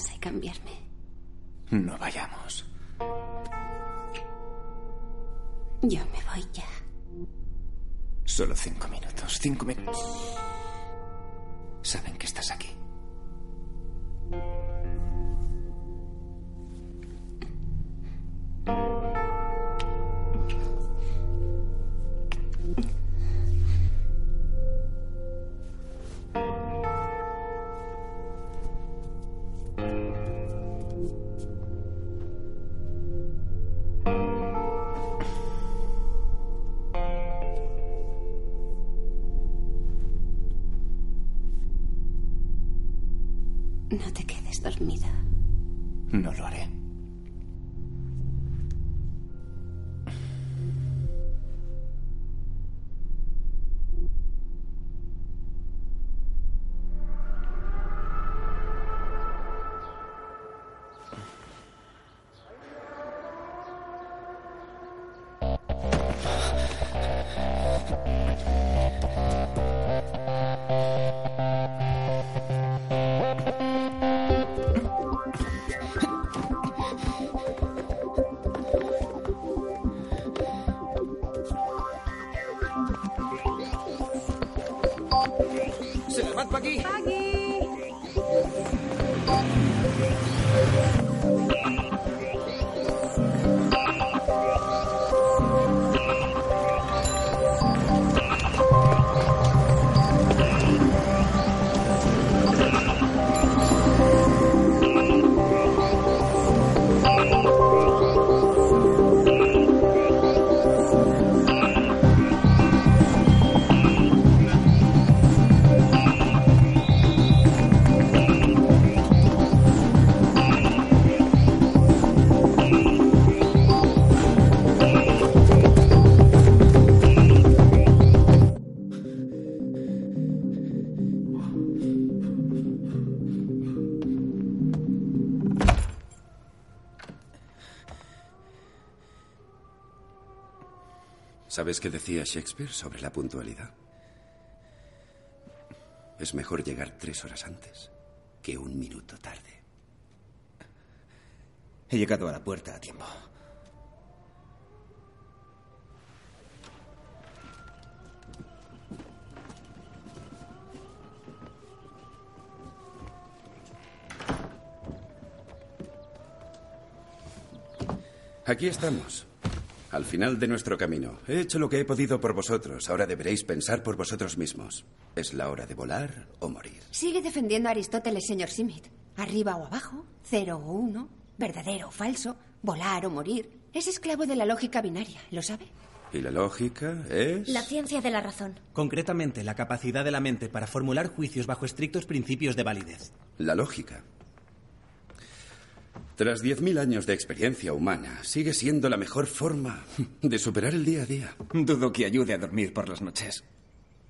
casa y cambiarme. No vayamos. Yo me voy ya. Solo cinco minutos. Cinco minutos. ¿Sabes qué decía Shakespeare sobre la puntualidad? Es mejor llegar tres horas antes que un minuto tarde. He llegado a la puerta a tiempo. Aquí estamos, al final de nuestro camino. He hecho lo que he podido por vosotros. Ahora deberéis pensar por vosotros mismos. ¿Es la hora de volar o morir? Sigue defendiendo a Aristóteles, señor Simit. Arriba o abajo, cero o uno, verdadero o falso, volar o morir. Es esclavo de la lógica binaria, ¿lo sabe? ¿Y la lógica es? La ciencia de la razón. Concretamente, la capacidad de la mente para formular juicios bajo estrictos principios de validez. La lógica. Tras 10.000 años de experiencia humana, sigue siendo la mejor forma de superar el día a día. Dudo que ayude a dormir por las noches.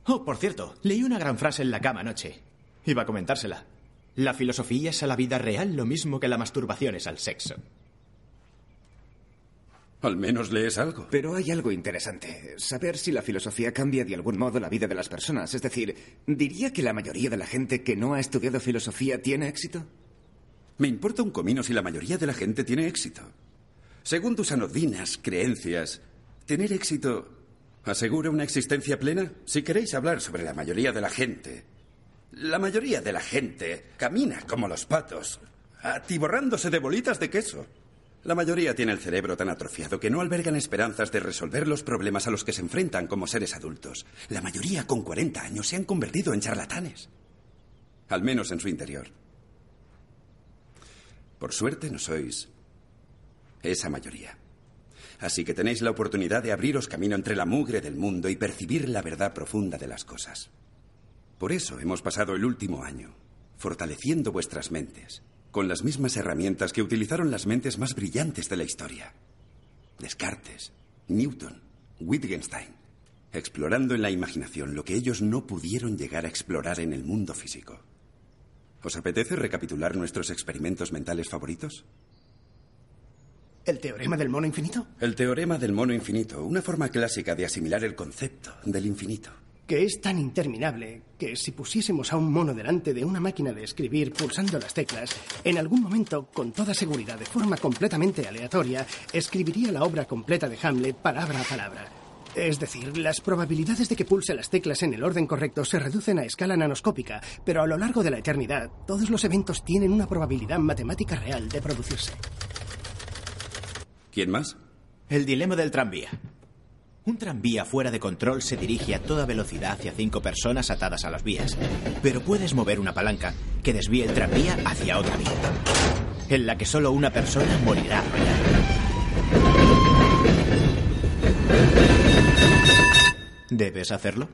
Oh, por cierto, leí una gran frase en la cama anoche. Iba a comentársela. La filosofía es a la vida real lo mismo que la masturbación es al sexo. Al menos lees algo. Pero hay algo interesante. Saber si la filosofía cambia de algún modo la vida de las personas. Es decir, ¿diría que la mayoría de la gente que no ha estudiado filosofía tiene éxito? Me importa un comino si la mayoría de la gente tiene éxito. Según tus anodinas creencias, tener éxito asegura una existencia plena. Si queréis hablar sobre la mayoría de la gente, la mayoría de la gente camina como los patos, atiborrándose de bolitas de queso. La mayoría tiene el cerebro tan atrofiado que no albergan esperanzas de resolver los problemas a los que se enfrentan como seres adultos. La mayoría con 40 años se han convertido en charlatanes. Al menos en su interior. Por suerte no sois esa mayoría. Así que tenéis la oportunidad de abriros camino entre la mugre del mundo y percibir la verdad profunda de las cosas. Por eso hemos pasado el último año fortaleciendo vuestras mentes con las mismas herramientas que utilizaron las mentes más brillantes de la historia. Descartes, Newton, Wittgenstein, explorando en la imaginación lo que ellos no pudieron llegar a explorar en el mundo físico. ¿Os apetece recapitular nuestros experimentos mentales favoritos? ¿El teorema del mono infinito? El teorema del mono infinito, una forma clásica de asimilar el concepto del infinito. que es tan interminable que si pusiésemos a un mono delante de una máquina de escribir pulsando las teclas, en algún momento, con toda seguridad, de forma completamente aleatoria, escribiría la obra completa de Hamlet palabra a palabra. Es decir, las probabilidades de que pulse las teclas en el orden correcto se reducen a escala nanoscópica, pero a lo largo de la eternidad, todos los eventos tienen una probabilidad matemática real de producirse. ¿Quién más? El dilema del tranvía. Un tranvía fuera de control se dirige a toda velocidad hacia cinco personas atadas a las vías, pero puedes mover una palanca que desvíe el tranvía hacia otra vía, en la que solo una persona morirá arrollada. ¿Debes hacerlo?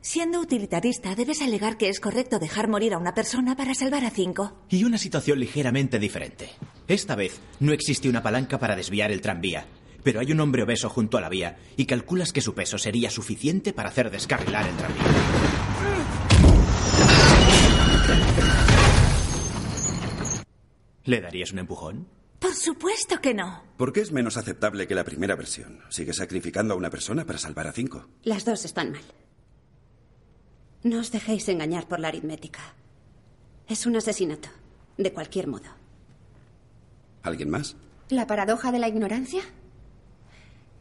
Siendo utilitarista, debes alegar que es correcto dejar morir a una persona para salvar a cinco. Y una situación ligeramente diferente. Esta vez no existe una palanca para desviar el tranvía, pero hay un hombre obeso junto a la vía y calculas que su peso sería suficiente para hacer descarrilar el tranvía. ¿Le darías un empujón? Por supuesto que no. ¿Por qué es menos aceptable que la primera versión? ¿Sigue sacrificando a una persona para salvar a cinco? Las dos están mal. No os dejéis engañar por la aritmética. Es un asesinato, de cualquier modo. ¿Alguien más? ¿La paradoja de la ignorancia?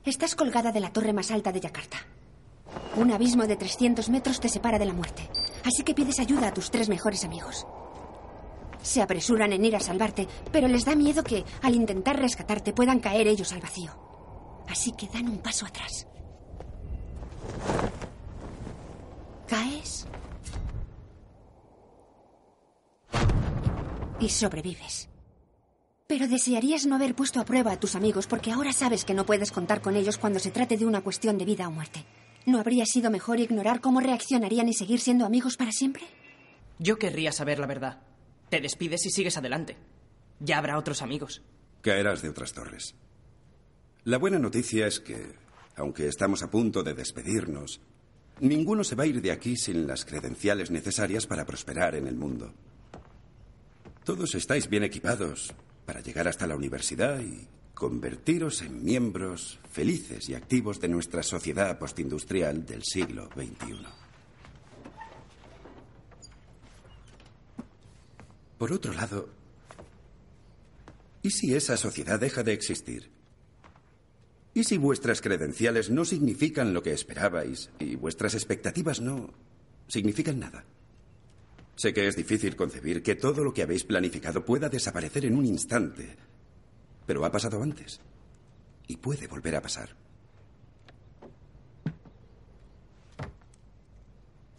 Estás colgada de la torre más alta de Yakarta. Un abismo de 300 metros te separa de la muerte. Así que pides ayuda a tus tres mejores amigos. Se apresuran en ir a salvarte, pero les da miedo que, al intentar rescatarte, puedan caer ellos al vacío. Así que dan un paso atrás. Caes y sobrevives. Pero desearías no haber puesto a prueba a tus amigos porque ahora sabes que no puedes contar con ellos cuando se trate de una cuestión de vida o muerte. ¿No habría sido mejor ignorar cómo reaccionarían y seguir siendo amigos para siempre? Yo querría saber la verdad. Te despides y sigues adelante. Ya habrá otros amigos. Caerás de otras torres. La buena noticia es que, aunque estamos a punto de despedirnos, ninguno se va a ir de aquí sin las credenciales necesarias para prosperar en el mundo. Todos estáis bien equipados para llegar hasta la universidad y convertiros en miembros felices y activos de nuestra sociedad postindustrial del siglo XXI. Por otro lado, ¿y si esa sociedad deja de existir? ¿Y si vuestras credenciales no significan lo que esperabais y vuestras expectativas no significan nada? Sé que es difícil concebir que todo lo que habéis planificado pueda desaparecer en un instante, pero ha pasado antes y puede volver a pasar.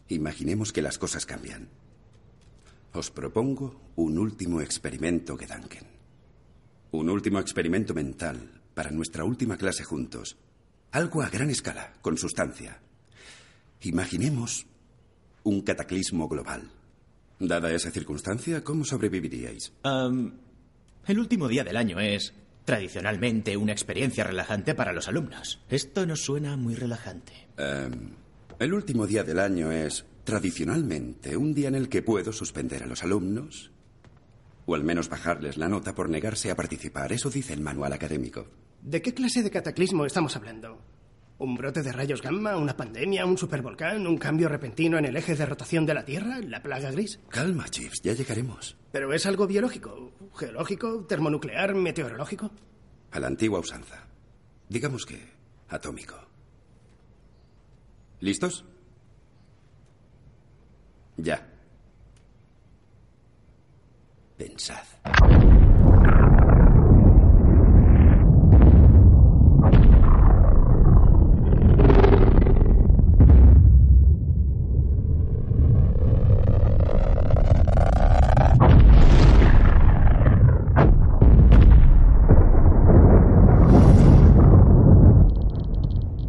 Imaginemos que las cosas cambian. Os propongo un último experimento Gedanken. Un último experimento mental para nuestra última clase juntos. Algo a gran escala, con sustancia. Imaginemos un cataclismo global. Dada esa circunstancia, ¿cómo sobreviviríais? Um, el último día del año es, tradicionalmente, una experiencia relajante para los alumnos. Esto nos suena muy relajante. Um, el último día del año es, tradicionalmente, un día en el que puedo suspender a los alumnos o al menos bajarles la nota por negarse a participar. Eso dice el manual académico. ¿De qué clase de cataclismo estamos hablando? ¿Un brote de rayos gamma? ¿Una pandemia? ¿Un supervolcán? ¿Un cambio repentino en el eje de rotación de la Tierra? ¿La plaga gris? Calma, Chips, ya llegaremos. ¿Pero es algo biológico? ¿Geológico? ¿Termonuclear? ¿Meteorológico? A la antigua usanza. Digamos que atómico. ¿Listos? Ya. Pensad.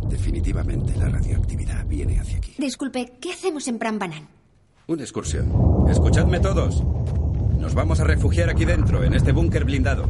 Definitivamente la radioactividad viene hacia aquí. Disculpe, ¿qué hacemos en Prambanan? Una excursión. Escuchadme todos. Nos vamos a refugiar aquí dentro, en este búnker blindado.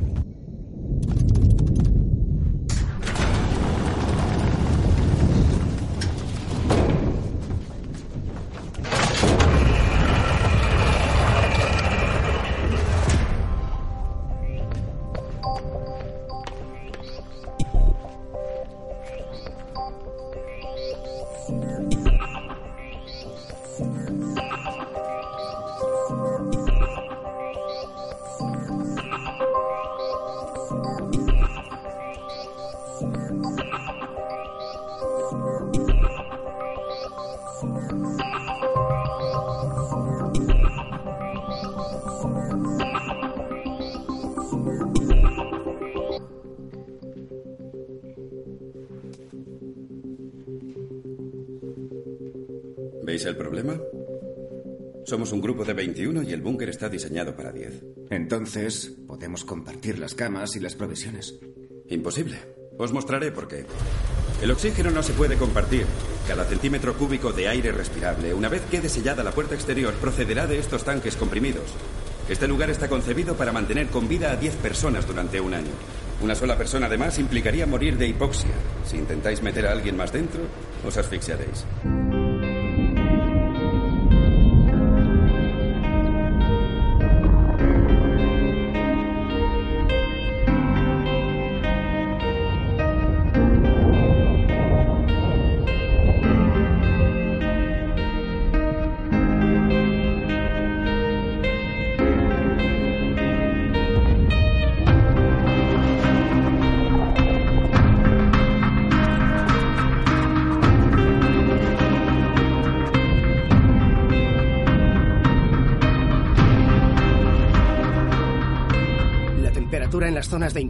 Está diseñado para 10. Entonces, podemos compartir las camas y las provisiones. Imposible. Os mostraré por qué. El oxígeno no se puede compartir. Cada centímetro cúbico de aire respirable, una vez quede sellada la puerta exterior, procederá de estos tanques comprimidos. Este lugar está concebido para mantener con vida a 10 personas durante un año. Una sola persona además implicaría morir de hipoxia. Si intentáis meter a alguien más dentro, os asfixiaréis.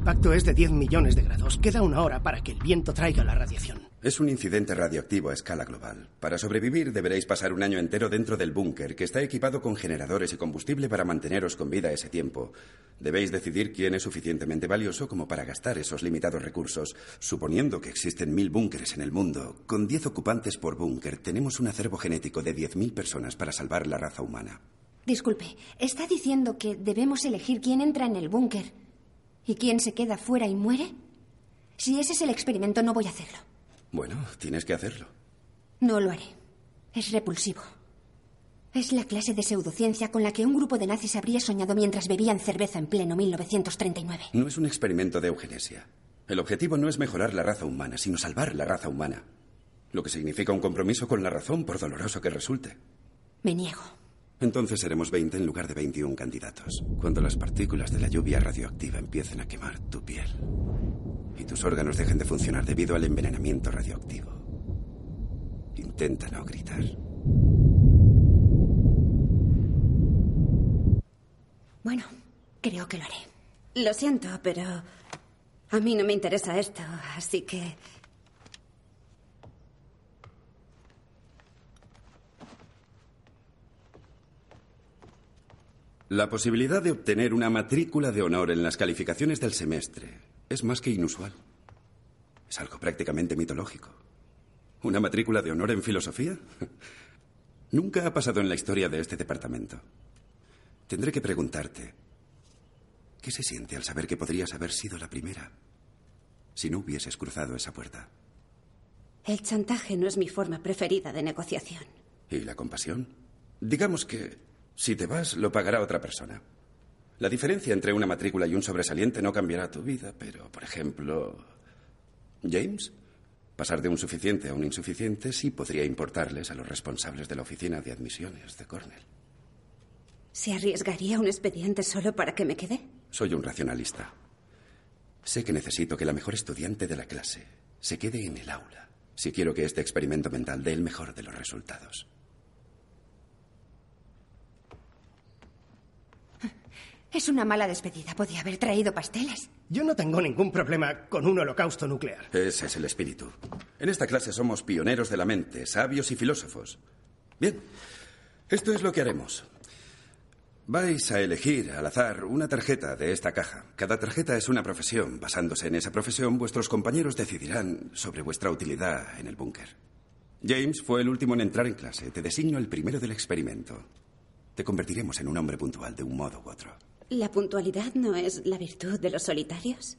Impacto es de 10 millones de grados. Queda una hora para que el viento traiga la radiación. Es un incidente radioactivo a escala global. Para sobrevivir deberéis pasar un año entero dentro del búnker, que está equipado con generadores y combustible para manteneros con vida ese tiempo. Debéis decidir quién es suficientemente valioso como para gastar esos limitados recursos. Suponiendo que existen mil búnkeres en el mundo, con 10 ocupantes por búnker, tenemos un acervo genético de 10.000 personas para salvar la raza humana. Disculpe, ¿está diciendo que debemos elegir quién entra en el búnker y quién se queda fuera y muere? Si ese es el experimento, no voy a hacerlo. Bueno, tienes que hacerlo. No lo haré. Es repulsivo. Es la clase de pseudociencia con la que un grupo de nazis habría soñado mientras bebían cerveza en pleno 1939. No es un experimento de eugenesia. El objetivo no es mejorar la raza humana, sino salvar la raza humana. Lo que significa un compromiso con la razón, por doloroso que resulte. Me niego. Entonces seremos 20 en lugar de 21 candidatos. Cuando las partículas de la lluvia radioactiva empiecen a quemar tu piel y tus órganos dejen de funcionar debido al envenenamiento radioactivo. Intenta no gritar. Bueno, creo que lo haré. Lo siento, pero a mí no me interesa esto, así que... La posibilidad de obtener una matrícula de honor en las calificaciones del semestre es más que inusual. Es algo prácticamente mitológico. ¿Una matrícula de honor en filosofía? Nunca ha pasado en la historia de este departamento. Tendré que preguntarte, ¿qué se siente al saber que podrías haber sido la primera si no hubieses cruzado esa puerta? El chantaje no es mi forma preferida de negociación. ¿Y la compasión? Digamos que si te vas, lo pagará otra persona. La diferencia entre una matrícula y un sobresaliente no cambiará tu vida, pero, por ejemplo, James, pasar de un suficiente a un insuficiente sí podría importarles a los responsables de la oficina de admisiones de Cornell. ¿Se arriesgaría un expediente solo para que me quede? Soy un racionalista. Sé que necesito que la mejor estudiante de la clase se quede en el aula si quiero que este experimento mental dé el mejor de los resultados. Es una mala despedida. Podía haber traído pasteles. Yo no tengo ningún problema con un holocausto nuclear. Ese es el espíritu. En esta clase somos pioneros de la mente, sabios y filósofos. Bien, esto es lo que haremos. Vais a elegir al azar una tarjeta de esta caja. Cada tarjeta es una profesión. Basándose en esa profesión, vuestros compañeros decidirán sobre vuestra utilidad en el búnker. James fue el último en entrar en clase. Te designo el primero del experimento. Te convertiremos en un hombre puntual de un modo u otro. ¿La puntualidad no es la virtud de los solitarios?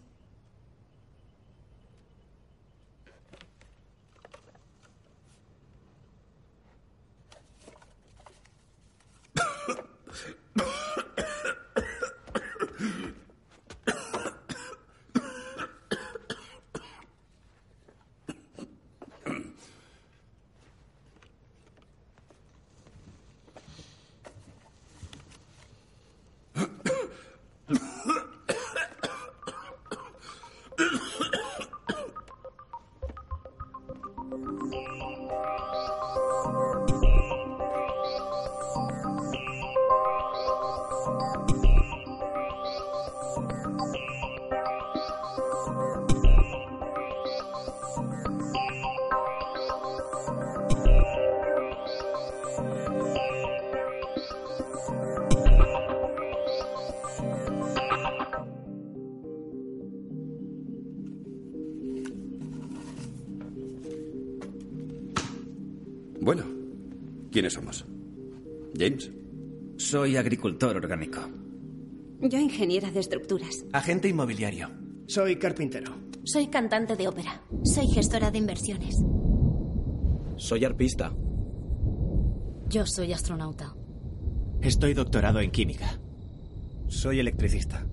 Bueno, ¿quiénes somos? James. Soy agricultor orgánico. Yo ingeniera de estructuras. Agente inmobiliario. Soy carpintero. Soy cantante de ópera. Soy gestora de inversiones. Soy arpista. Yo soy astronauta. Estoy doctorado en química. Soy electricista.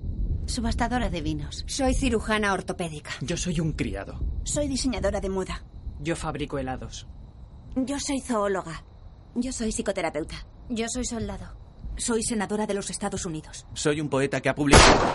Subastadora de vinos. Soy cirujana ortopédica. Yo soy un criado. Soy diseñadora de moda. Yo fabrico helados. Yo soy zoóloga. Yo soy psicoterapeuta. Yo soy soldado. Soy senadora de los Estados Unidos. Soy un poeta que ha publicado.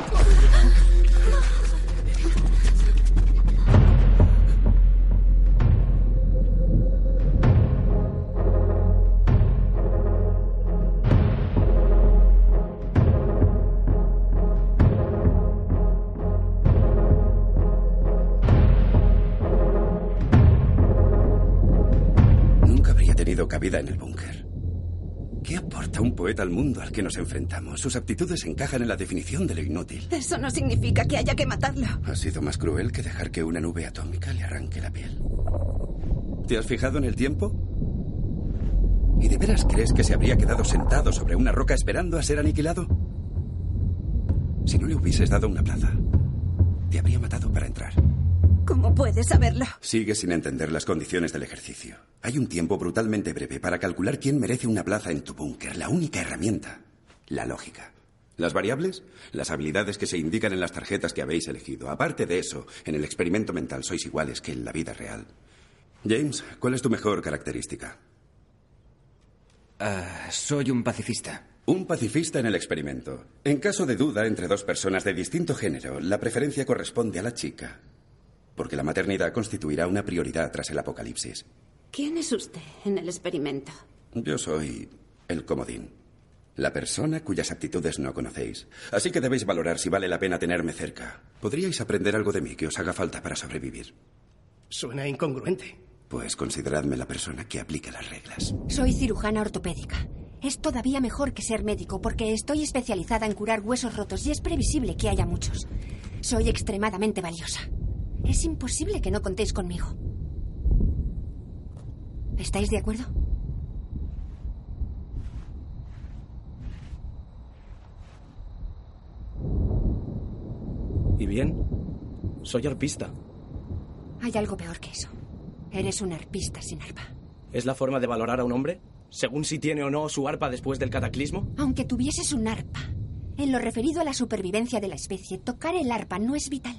Cabida en el búnker. ¿Qué aporta un poeta al mundo al que nos enfrentamos? Sus aptitudes encajan en la definición de lo inútil. Eso no significa que haya que matarlo. Ha sido más cruel que dejar que una nube atómica le arranque la piel. ¿Te has fijado en el tiempo? ¿Y de veras crees que se habría quedado sentado sobre una roca esperando a ser aniquilado? Si no le hubieses dado una plaza, te habría matado para entrar. ¿Cómo puedes saberlo? Sigues sin entender las condiciones del ejercicio. Hay un tiempo brutalmente breve para calcular quién merece una plaza en tu búnker. La única herramienta, la lógica. Las variables, las habilidades que se indican en las tarjetas que habéis elegido. Aparte de eso, en el experimento mental sois iguales que en la vida real. James, ¿cuál es tu mejor característica? Ah, soy un pacifista. Un pacifista en el experimento. En caso de duda entre dos personas de distinto género, la preferencia corresponde a la chica. Porque la maternidad constituirá una prioridad tras el apocalipsis. ¿Quién es usted en el experimento? Yo soy el comodín. La persona cuyas aptitudes no conocéis. Así que debéis valorar si vale la pena tenerme cerca. Podríais aprender algo de mí que os haga falta para sobrevivir. Suena incongruente. Pues consideradme la persona que aplica las reglas. Soy cirujana ortopédica. Es todavía mejor que ser médico porque estoy especializada en curar huesos rotos y es previsible que haya muchos. Soy extremadamente valiosa. Es imposible que no contéis conmigo. ¿Estáis de acuerdo? ¿Y bien? Soy arpista. Hay algo peor que eso. Eres un arpista sin arpa. ¿Es la forma de valorar a un hombre? Según si tiene o no su arpa después del cataclismo. Aunque tuvieses un arpa, en lo referido a la supervivencia de la especie, tocar el arpa no es vital.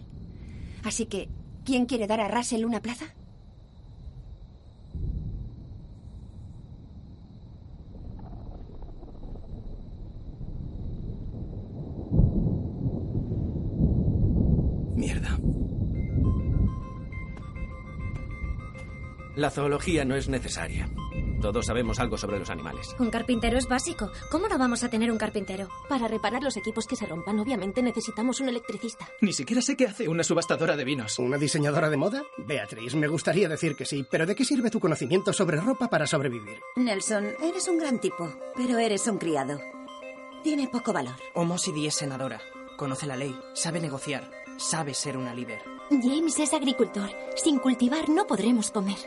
Así que, ¿quién quiere dar a Russell una plaza? La zoología no es necesaria. Todos sabemos algo sobre los animales. Un carpintero es básico. ¿Cómo no vamos a tener un carpintero? Para reparar los equipos que se rompan, obviamente necesitamos un electricista. Ni siquiera sé qué hace una subastadora de vinos. ¿Una diseñadora de moda? Beatriz, me gustaría decir que sí, pero ¿de qué sirve tu conocimiento sobre ropa para sobrevivir? Nelson, eres un gran tipo, pero eres un criado. Tiene poco valor. Omosidi es senadora. Conoce la ley, sabe negociar, sabe ser una líder. James es agricultor. Sin cultivar no podremos comer.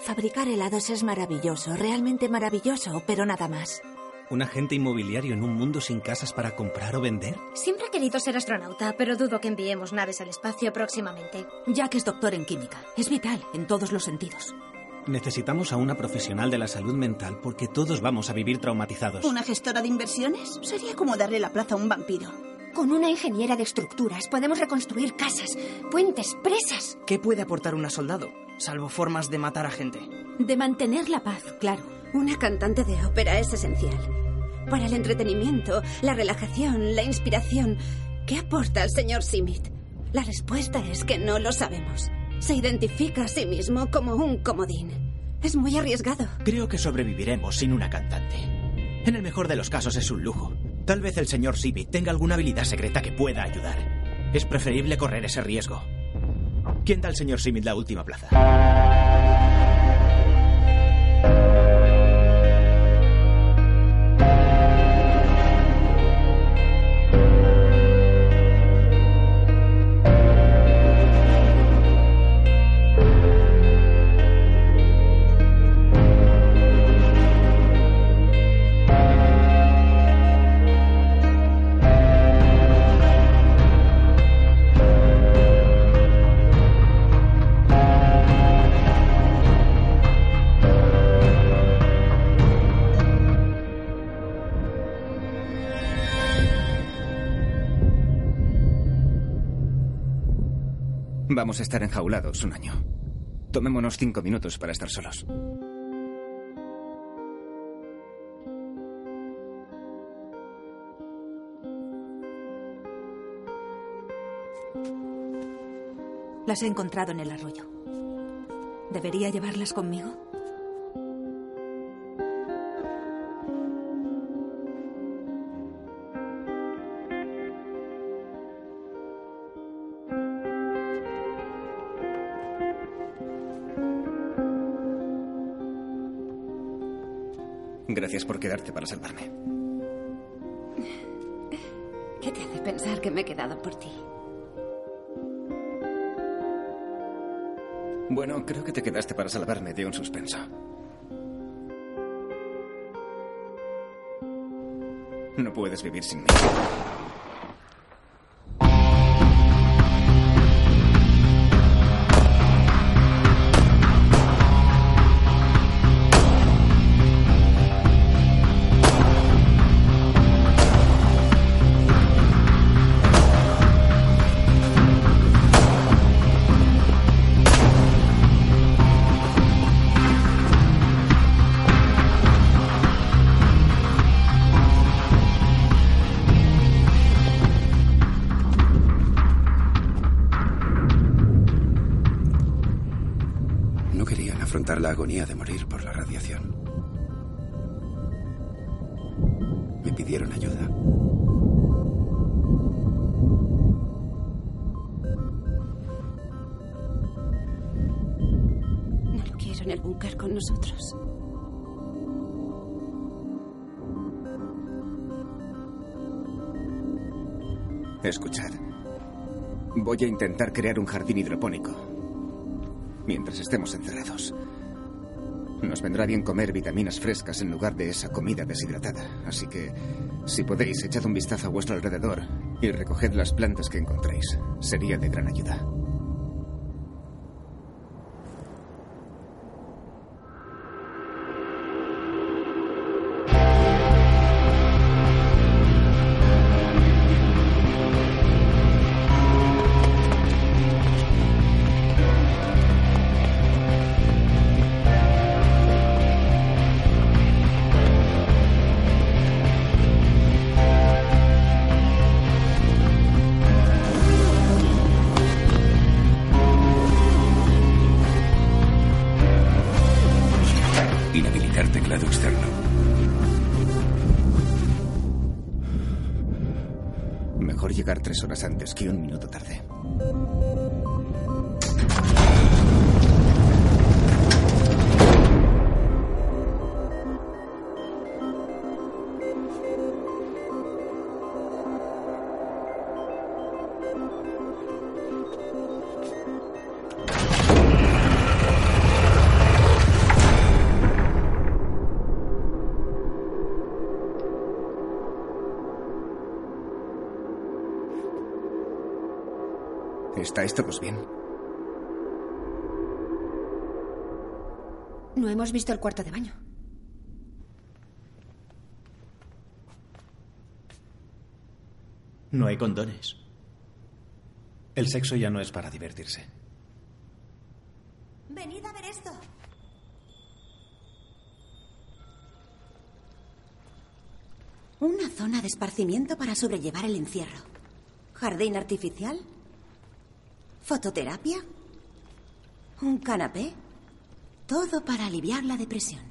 Fabricar helados es maravilloso, realmente maravilloso, pero nada más. ¿Un agente inmobiliario en un mundo sin casas para comprar o vender? Siempre he querido ser astronauta, pero dudo que enviemos naves al espacio próximamente. Jack es doctor en química. Es vital en todos los sentidos. Necesitamos a una profesional de la salud mental porque todos vamos a vivir traumatizados. ¿Una gestora de inversiones? Sería como darle la plaza a un vampiro. Con una ingeniera de estructuras podemos reconstruir casas, puentes, presas. ¿Qué puede aportar una soldado? Salvo formas de matar a gente. De mantener la paz, claro. Una cantante de ópera es esencial. Para el entretenimiento, la relajación, la inspiración. ¿Qué aporta el señor Simit? La respuesta es que no lo sabemos. Se identifica a sí mismo como un comodín. Es muy arriesgado. Creo que sobreviviremos sin una cantante. En el mejor de los casos es un lujo. Tal vez el señor Simit tenga alguna habilidad secreta que pueda ayudar. Es preferible correr ese riesgo. ¿Quién da al señor Simit la última plaza? Vamos a estar enjaulados un año. Tomémonos cinco minutos para estar solos. Las he encontrado en el arroyo. ¿Debería llevarlas conmigo? Gracias por quedarte para salvarme. ¿Qué te hace pensar que me he quedado por ti? Bueno, creo que te quedaste para salvarme de un suspenso. No puedes vivir sin mí. Agonía de morir por la radiación. Me pidieron ayuda. No lo quiero en el búnker con nosotros. Escuchad. Voy a intentar crear un jardín hidropónico. Mientras estemos encerrados. Nos vendrá bien comer vitaminas frescas en lugar de esa comida deshidratada. Así que, si podéis, echad un vistazo a vuestro alrededor y recoged las plantas que encontréis. Sería de gran ayuda. ¿Estáis todos bien? No hemos visto el cuarto de baño. No hay condones. El sexo ya no es para divertirse. Venid a ver esto. Una zona de esparcimiento para sobrellevar el encierro. Jardín artificial. Fototerapia. Un canapé. Todo para aliviar la depresión.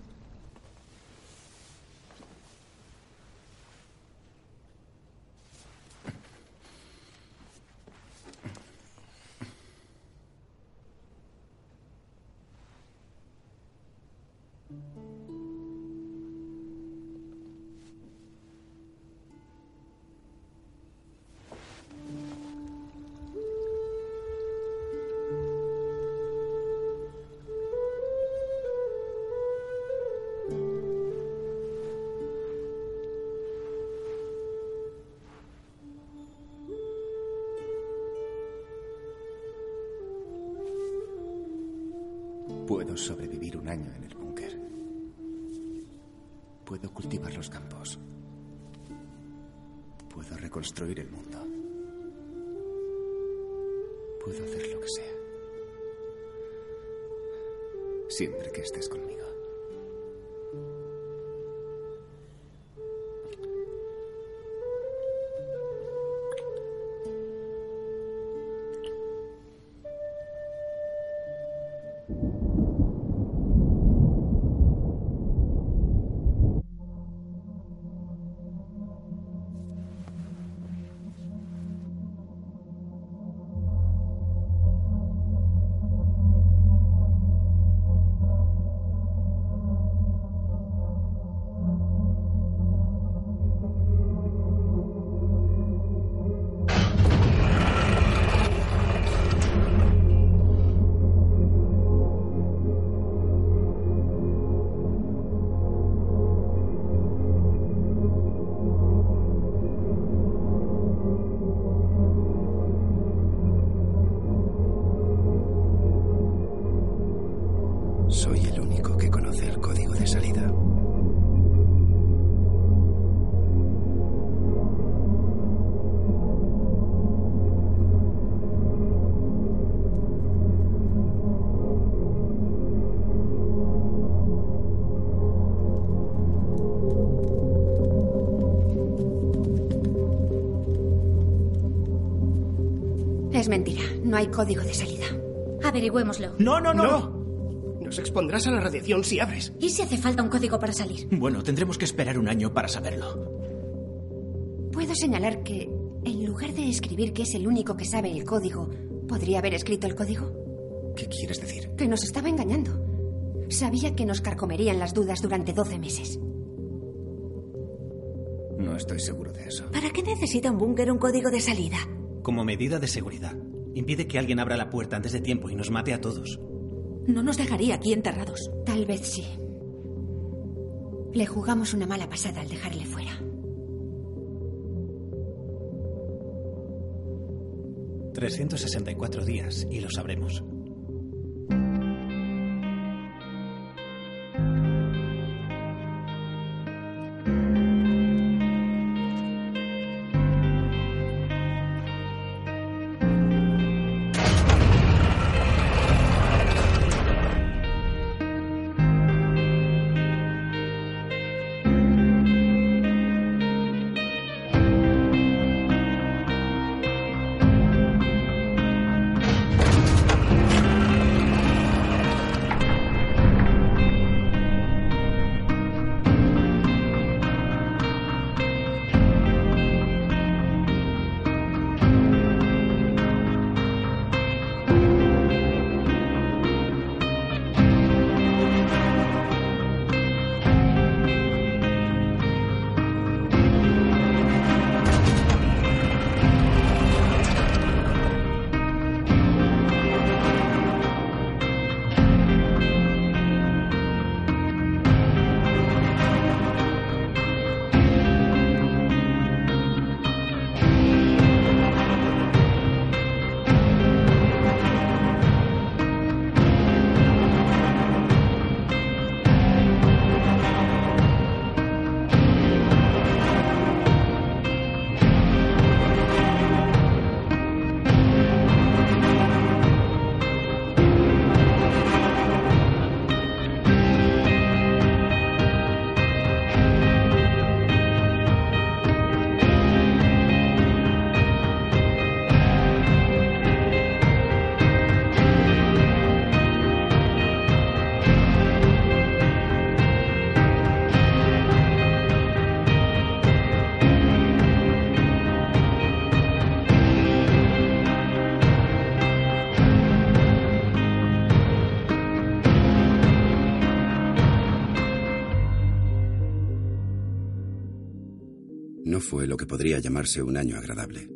No hay código de salida. Averigüémoslo. No, no, no. No. Nos expondrás a la radiación si abres. ¿Y si hace falta un código para salir? Bueno, tendremos que esperar un año para saberlo. Puedo señalar que, en lugar de escribir que es el único que sabe el código, ¿podría haber escrito el código? ¿Qué quieres decir? Que nos estaba engañando. Sabía que nos carcomerían las dudas durante 12 meses. No estoy seguro de eso. ¿Para qué necesita un búnker un código de salida? Como medida de seguridad. Impide que alguien abra la puerta antes de tiempo y nos mate a todos. No nos dejaría aquí enterrados. Tal vez sí. Le jugamos una mala pasada al dejarle fuera. ...364 días y lo sabremos. Podría llamarse un año agradable.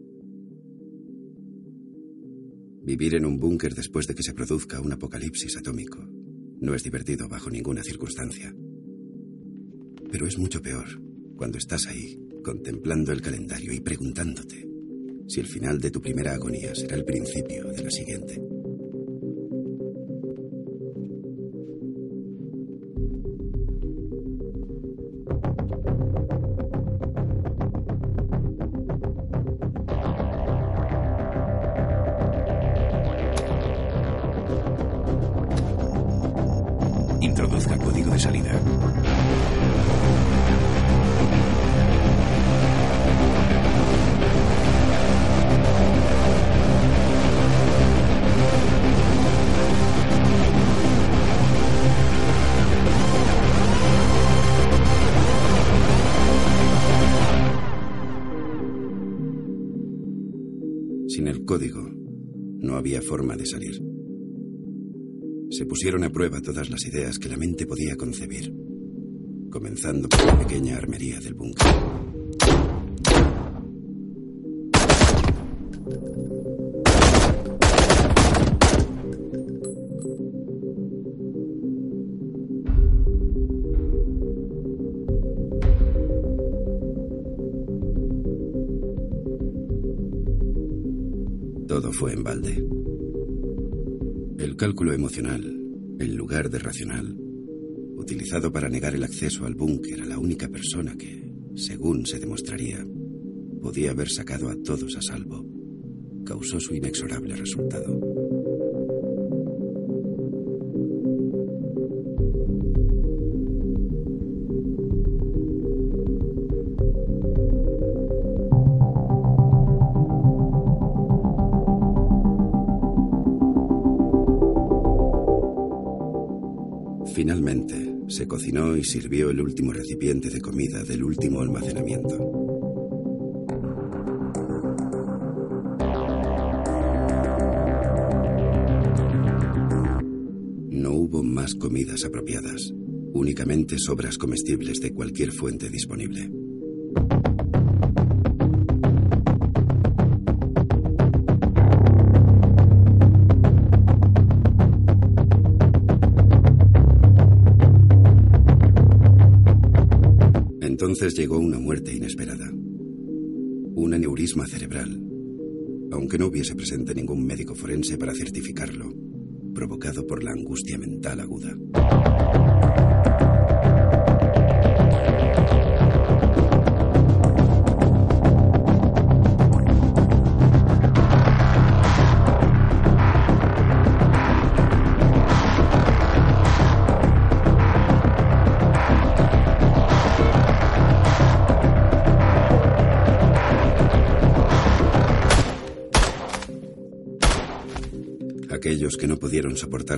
Vivir en un búnker después de que se produzca un apocalipsis atómico no es divertido bajo ninguna circunstancia. Pero es mucho peor cuando estás ahí, contemplando el calendario y preguntándote si el final de tu primera agonía será el principio de la siguiente. Sin el código, no había forma de salir. Se pusieron a prueba todas las ideas que la mente podía concebir, comenzando por la pequeña armería del búnker. Fue en balde. El cálculo emocional, en lugar de racional, utilizado para negar el acceso al búnker a la única persona que, según se demostraría, podía haber sacado a todos a salvo, causó su inexorable resultado. Y sirvió el último recipiente de comida del último almacenamiento. No hubo más comidas apropiadas, únicamente sobras comestibles de cualquier fuente disponible. Entonces llegó una muerte inesperada. Un aneurisma cerebral, aunque no hubiese presente ningún médico forense para certificarlo, provocado por la angustia mental aguda.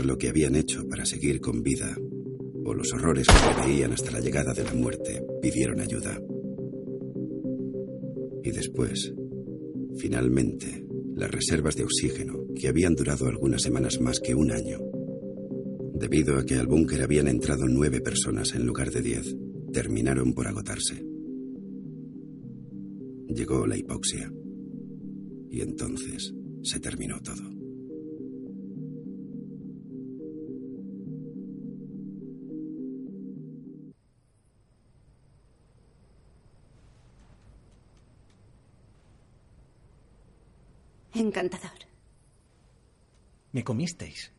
Lo que habían hecho para seguir con vida, o los horrores que veían hasta la llegada de la muerte, pidieron ayuda. Y después, finalmente, las reservas de oxígeno, que habían durado algunas semanas más que un año, debido a que al búnker habían entrado nueve personas en lugar de diez, terminaron por agotarse. Llegó la hipoxia. Y entonces se terminó todo. Encantador. Me comisteis.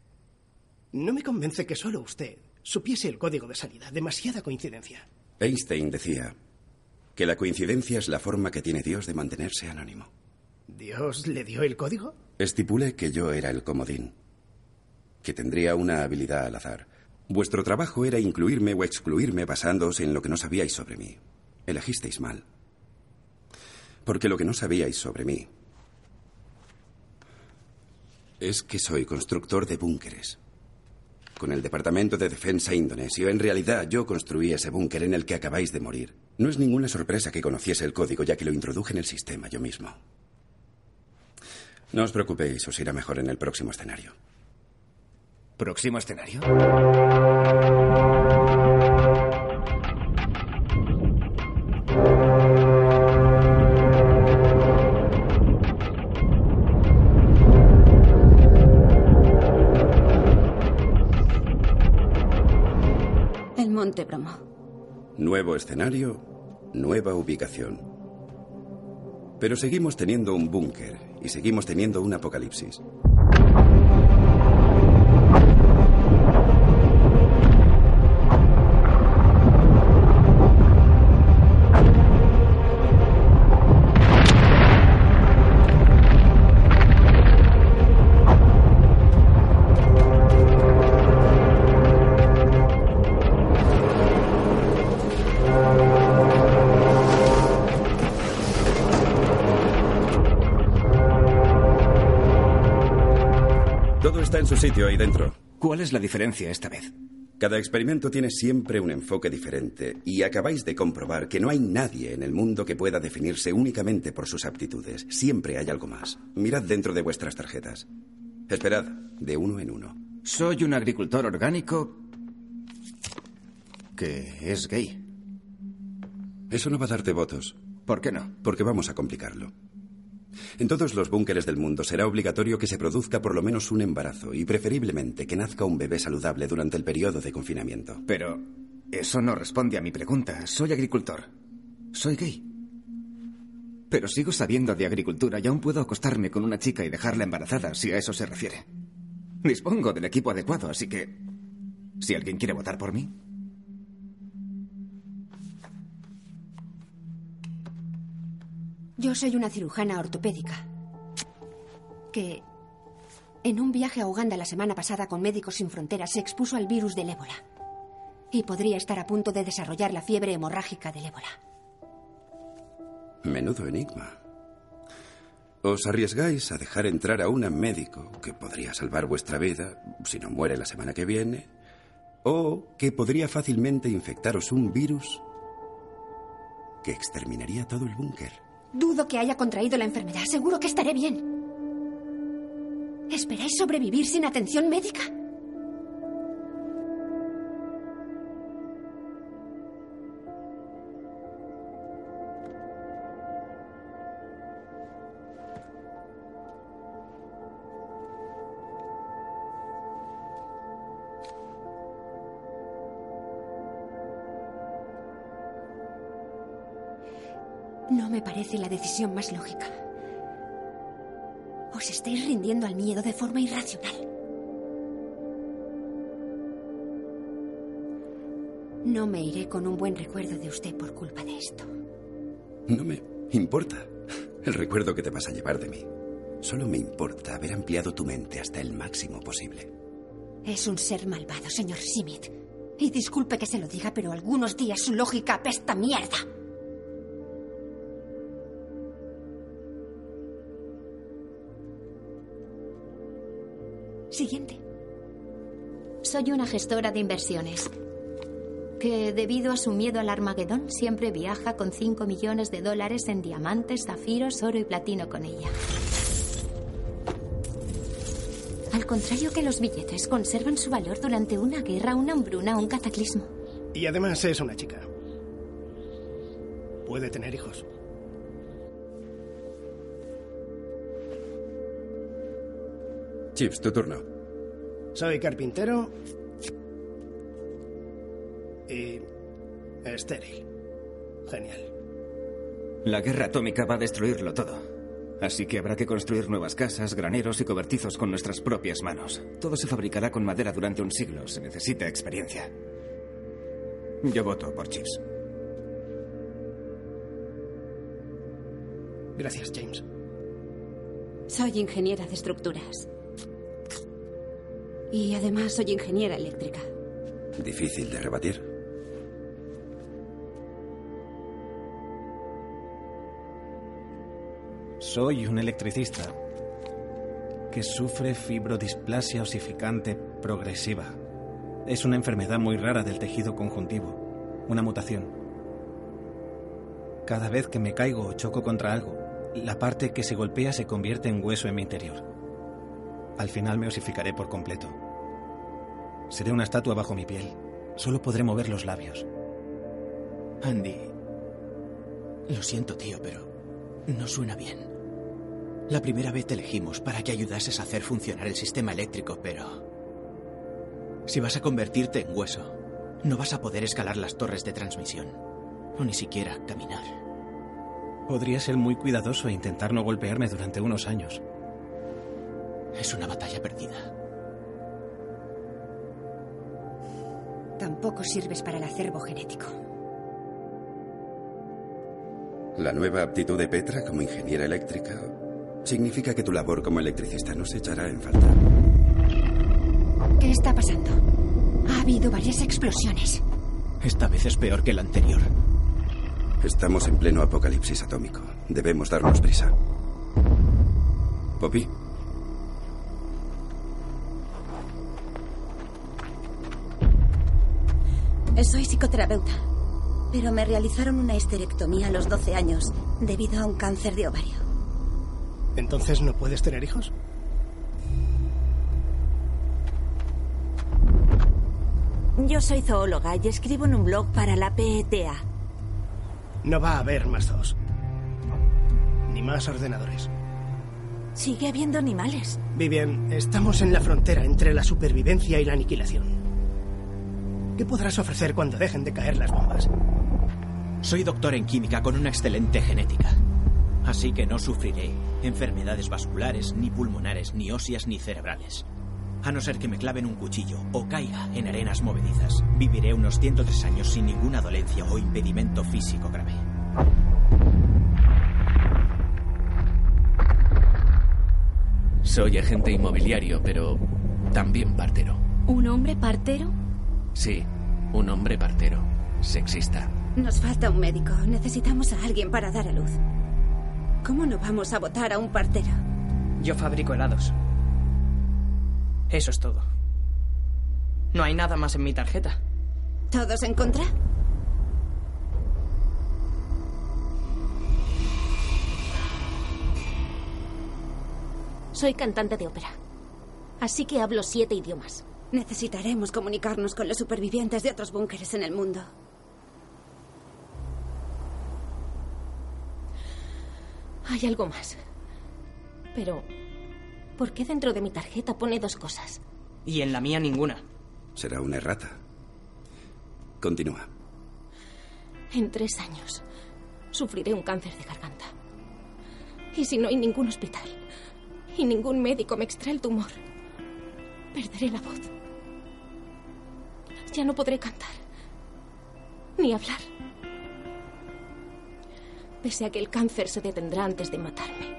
No me convence que solo usted supiese el código de salida. Demasiada coincidencia. Einstein decía que la coincidencia es la forma que tiene Dios de mantenerse anónimo. ¿Dios le dio el código? Estipulé que yo era el comodín, que tendría una habilidad al azar. Vuestro trabajo era incluirme o excluirme basándoos en lo que no sabíais sobre mí. Elegisteis mal. Porque lo que no sabíais sobre mí es que soy constructor de búnkeres. Con el Departamento de Defensa indonesio, en realidad yo construí ese búnker en el que acabáis de morir. No es ninguna sorpresa que conociese el código, ya que lo introduje en el sistema yo mismo. No os preocupéis, os irá mejor en el próximo escenario. ¿Próximo escenario? Nuevo escenario, nueva ubicación. Pero seguimos teniendo un búnker y seguimos teniendo un apocalipsis. Está en su sitio ahí dentro. ¿Cuál es la diferencia esta vez? Cada experimento tiene siempre un enfoque diferente y acabáis de comprobar que no hay nadie en el mundo que pueda definirse únicamente por sus aptitudes. Siempre hay algo más. Mirad dentro de vuestras tarjetas. Esperad, de uno en uno. Soy un agricultor orgánico que es gay. Eso no va a darte votos. ¿Por qué no? Porque vamos a complicarlo. En todos los búnkeres del mundo será obligatorio que se produzca por lo menos un embarazo y preferiblemente que nazca un bebé saludable durante el periodo de confinamiento. Pero eso no responde a mi pregunta. Soy agricultor. Soy gay. Pero sigo sabiendo de agricultura y aún puedo acostarme con una chica y dejarla embarazada, si a eso se refiere. Dispongo del equipo adecuado, así que... Si alguien quiere votar por mí, Yo soy una cirujana ortopédica que en un viaje a Uganda la semana pasada con Médicos Sin Fronteras se expuso al virus del ébola y podría estar a punto de desarrollar la fiebre hemorrágica del ébola. Menudo enigma. ¿Os arriesgáis a dejar entrar a un médico que podría salvar vuestra vida si no muere la semana que viene? ¿O que podría fácilmente infectaros un virus que exterminaría todo el búnker? Dudo que haya contraído la enfermedad. Seguro que estaré bien. ¿Esperáis sobrevivir sin atención médica? Parece la decisión más lógica. Os estáis rindiendo al miedo de forma irracional. No me iré con un buen recuerdo de usted por culpa de esto. No me importa el recuerdo que te vas a llevar de mí. Solo me importa haber ampliado tu mente hasta el máximo posible. Es un ser malvado, señor Simit. Y disculpe que se lo diga, pero algunos días su lógica apesta mierda. Siguiente. Soy una gestora de inversiones que, debido a su miedo al Armagedón, siempre viaja con 5 millones de dólares en diamantes, zafiros, oro y platino con ella. Al contrario que los billetes, conservan su valor durante una guerra, una hambruna o un cataclismo. Y además es una chica. Puede tener hijos. Chips, tu turno. Soy carpintero y estéril. Genial. La guerra atómica va a destruirlo todo. Así que habrá que construir nuevas casas, graneros y cobertizos con nuestras propias manos. Todo se fabricará con madera durante un siglo. Se necesita experiencia. Yo voto por Chips. Gracias, James. Soy ingeniera de estructuras. Y además soy ingeniera eléctrica. Difícil de rebatir. Soy un electricista que sufre fibrodisplasia osificante progresiva. Es una enfermedad muy rara del tejido conjuntivo, una mutación. Cada vez que me caigo o choco contra algo, la parte que se golpea se convierte en hueso en mi interior. Al final me osificaré por completo. Seré una estatua bajo mi piel. Solo podré mover los labios. Andy. Lo siento, tío, pero no suena bien. La primera vez te elegimos para que ayudases a hacer funcionar el sistema eléctrico, pero... Si vas a convertirte en hueso, no vas a poder escalar las torres de transmisión. O ni siquiera caminar. Podría ser muy cuidadoso e intentar no golpearme durante unos años. Es una batalla perdida. Tampoco sirves para el acervo genético. La nueva aptitud de Petra como ingeniera eléctrica significa que tu labor como electricista no se echará en falta. ¿Qué está pasando? Ha habido varias explosiones. Esta vez es peor que la anterior. Estamos en pleno apocalipsis atómico. Debemos darnos prisa. Poppy. Soy psicoterapeuta. Pero me realizaron una histerectomía a los 12 años debido a un cáncer de ovario. ¿Entonces no puedes tener hijos? Yo soy zoóloga y escribo en un blog para la PETA. No va a haber más dos. Ni más ordenadores. Sigue habiendo animales. Vivian, estamos en la frontera entre la supervivencia y la aniquilación. ¿Qué podrás ofrecer cuando dejen de caer las bombas? Soy doctor en química con una excelente genética. Así que no sufriré enfermedades vasculares, ni pulmonares, ni óseas, ni cerebrales. A no ser que me claven un cuchillo o caiga en arenas movedizas, viviré unos 103 años sin ninguna dolencia o impedimento físico grave. Soy agente inmobiliario, pero también partero. ¿Un hombre partero? Sí, un hombre partero. Sexista. Nos falta un médico. Necesitamos a alguien para dar a luz. ¿Cómo no vamos a votar a un partero? Yo fabrico helados. Eso es todo. No hay nada más en mi tarjeta. ¿Todos en contra? Soy cantante de ópera. Así que hablo siete idiomas. Necesitaremos comunicarnos con los supervivientes de otros búnkeres en el mundo. Hay algo más. Pero, ¿por qué dentro de mi tarjeta pone dos cosas? Y en la mía ninguna. Será una errata. Continúa. En tres años sufriré un cáncer de garganta. Y si no hay ningún hospital y ningún médico me extrae el tumor, perderé la voz. Ya no podré cantar. Ni hablar. Pese a que el cáncer se detendrá antes de matarme.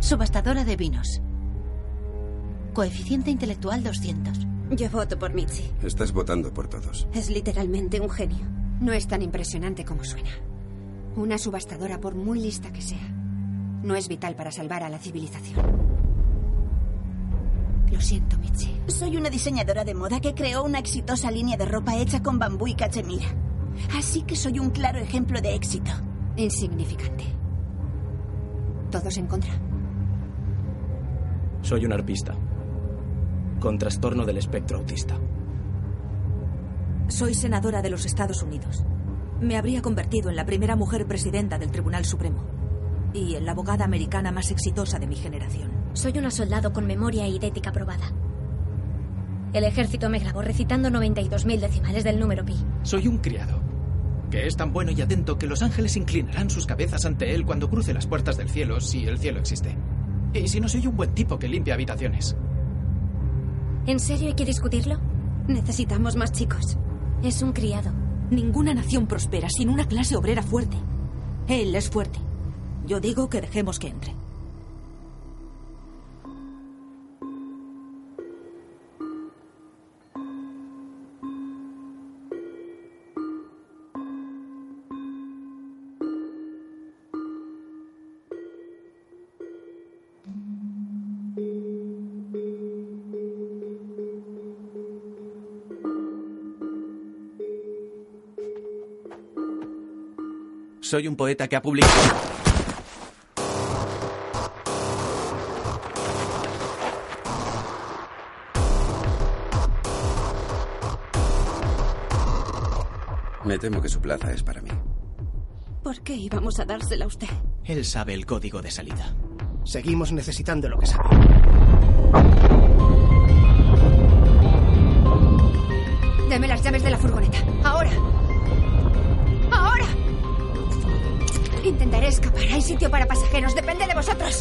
Subastadora de vinos. Coeficiente intelectual 200. Yo voto por Mitzi. Estás votando por todos. Es literalmente un genio. No es tan impresionante como suena. Una subastadora, por muy lista que sea, no es vital para salvar a la civilización. Lo siento, Mitzi. Soy una diseñadora de moda que creó una exitosa línea de ropa hecha con bambú y cachemira. Así que soy un claro ejemplo de éxito. Insignificante. ¿Todos en contra? Soy un arpista. Con trastorno del espectro autista. Soy senadora de los Estados Unidos. Me habría convertido en la primera mujer presidenta del Tribunal Supremo. Y en la abogada americana más exitosa de mi generación. Soy una soldado con memoria y ética probada. El ejército me grabó recitando 92.000 decimales del número pi. Soy un criado, que es tan bueno y atento que los ángeles inclinarán sus cabezas ante él cuando cruce las puertas del cielo, si el cielo existe. Y si no soy un buen tipo que limpia habitaciones. ¿En serio hay que discutirlo? Necesitamos más chicos. Es un criado. Ninguna nación prospera sin una clase obrera fuerte. Él es fuerte. Yo digo que dejemos que entre. Soy un poeta que ha publicado... Me temo que su plaza es para mí. ¿Por qué íbamos a dársela a usted? Él sabe el código de salida. Seguimos necesitando lo que sabe. Deme las llaves de la furgoneta. Ahora. Ahora. Intentaré escapar. Hay sitio para pasajeros. Depende de vosotros.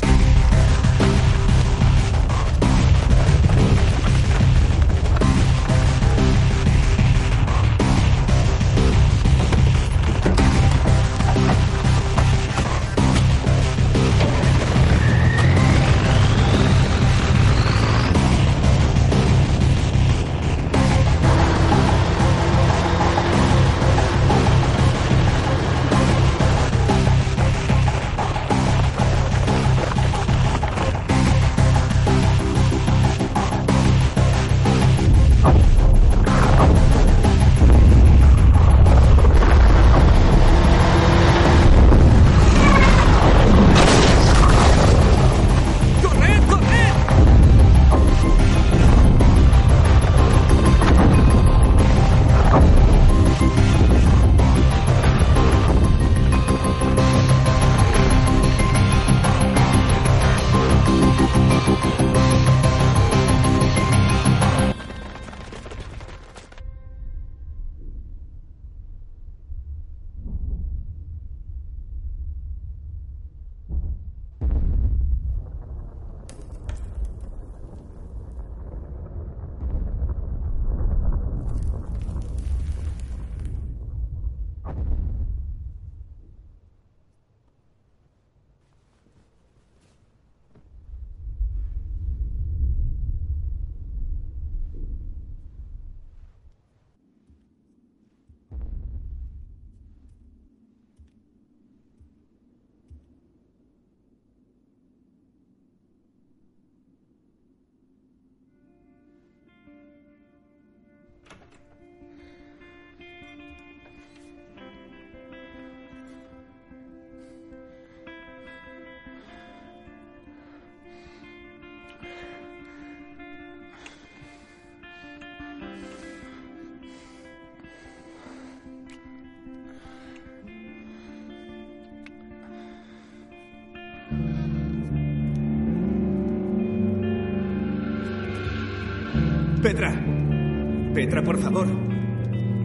Petra, por favor.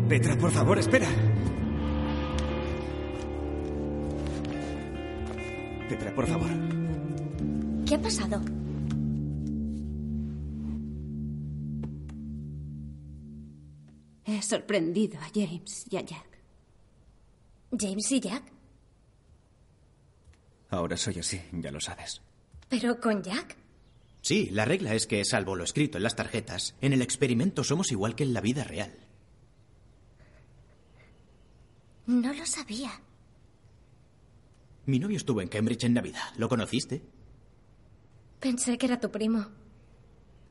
Petra, por favor, espera. Petra, por favor. ¿Qué ha pasado? He sorprendido a James y a Jack. ¿James y Jack? Ahora soy así, ya lo sabes. ¿Pero con Jack? Sí, la regla es que, salvo lo escrito en las tarjetas, en el experimento somos igual que en la vida real. No lo sabía. Mi novio estuvo en Cambridge en Navidad. ¿Lo conociste? Pensé que era tu primo.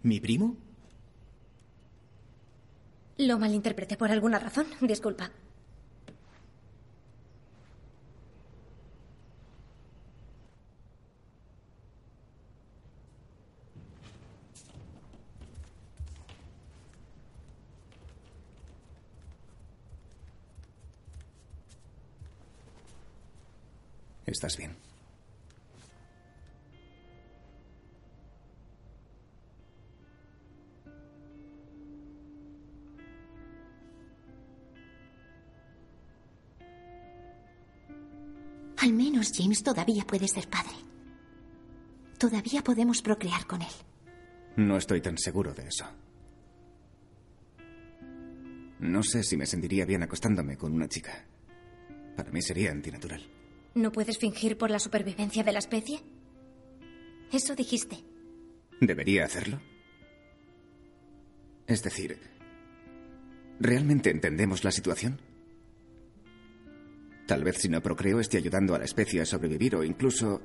¿Mi primo? Lo malinterpreté por alguna razón. Disculpa. ¿Estás bien? Al menos James todavía puede ser padre. Todavía podemos procrear con él. No estoy tan seguro de eso. No sé si me sentiría bien acostándome con una chica. Para mí sería antinatural. ¿No puedes fingir por la supervivencia de la especie? Eso dijiste. ¿Debería hacerlo? Es decir, ¿realmente entendemos la situación? Tal vez si no procreo esté ayudando a la especie a sobrevivir o incluso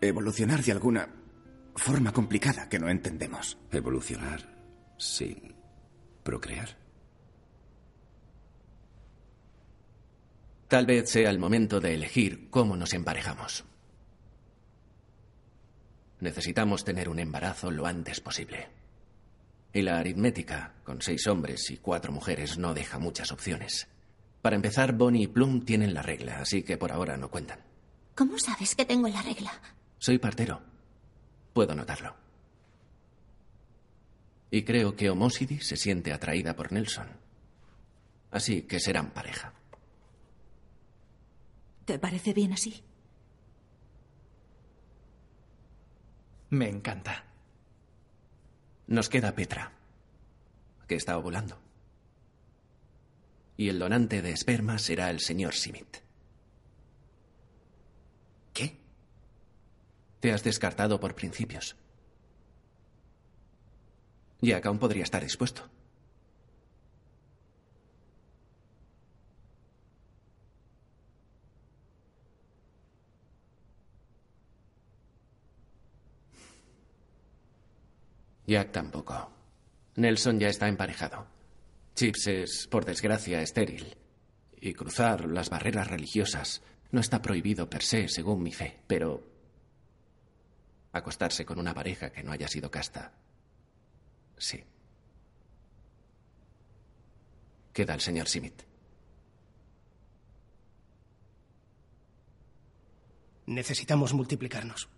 evolucionar de alguna forma complicada que no entendemos. Evolucionar sin procrear. Tal vez sea el momento de elegir cómo nos emparejamos. Necesitamos tener un embarazo lo antes posible. Y la aritmética, con seis hombres y cuatro mujeres, no deja muchas opciones. Para empezar, Bonnie y Plum tienen la regla, así que por ahora no cuentan. ¿Cómo sabes que tengo la regla? Soy partero. Puedo notarlo. Y creo que Homosidi se siente atraída por Nelson. Así que serán pareja. ¿Te parece bien así? Me encanta. Nos queda Petra, que está ovulando. Y el donante de esperma será el señor Simit. ¿Qué? Te has descartado por principios. Jack aún podría estar dispuesto. Jack tampoco. Nelson ya está emparejado. Chips es, por desgracia, estéril. Y cruzar las barreras religiosas no está prohibido per se, según mi fe, pero acostarse con una pareja que no haya sido casta, sí. Queda el señor Simit. Necesitamos multiplicarnos.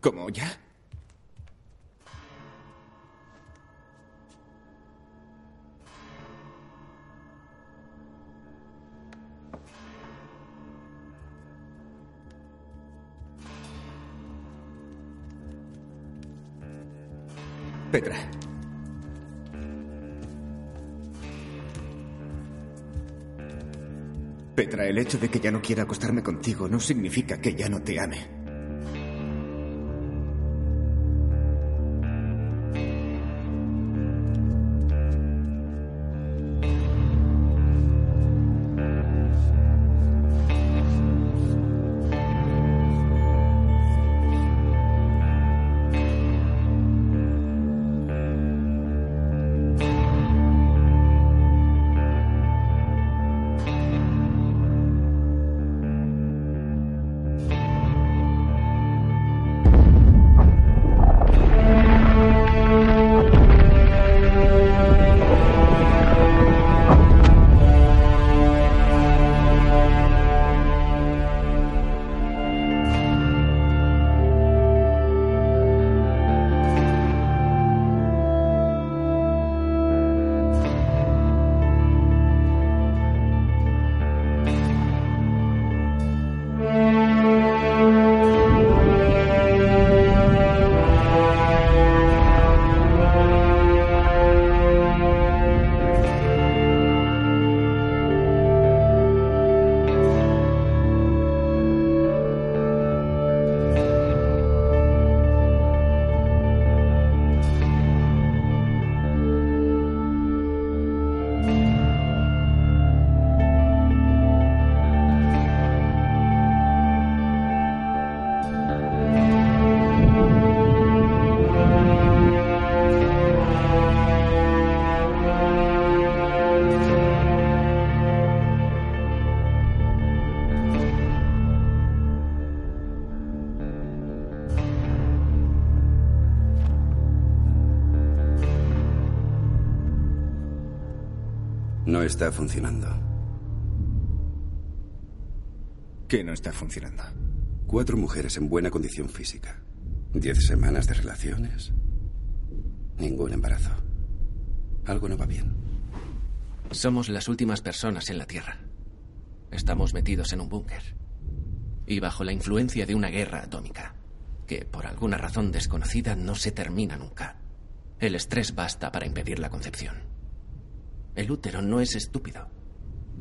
¿Cómo ya? Petra. Petra, el hecho de que ya no quiera acostarme contigo no significa que ya no te ame. No está funcionando. ¿Qué no está funcionando? Cuatro mujeres en buena condición física. Diez semanas de relaciones. Ningún embarazo. Algo no va bien. Somos las últimas personas en la Tierra. Estamos metidos en un búnker. Y bajo la influencia de una guerra atómica, que por alguna razón desconocida no se termina nunca. El estrés basta para impedir la concepción. El útero no es estúpido.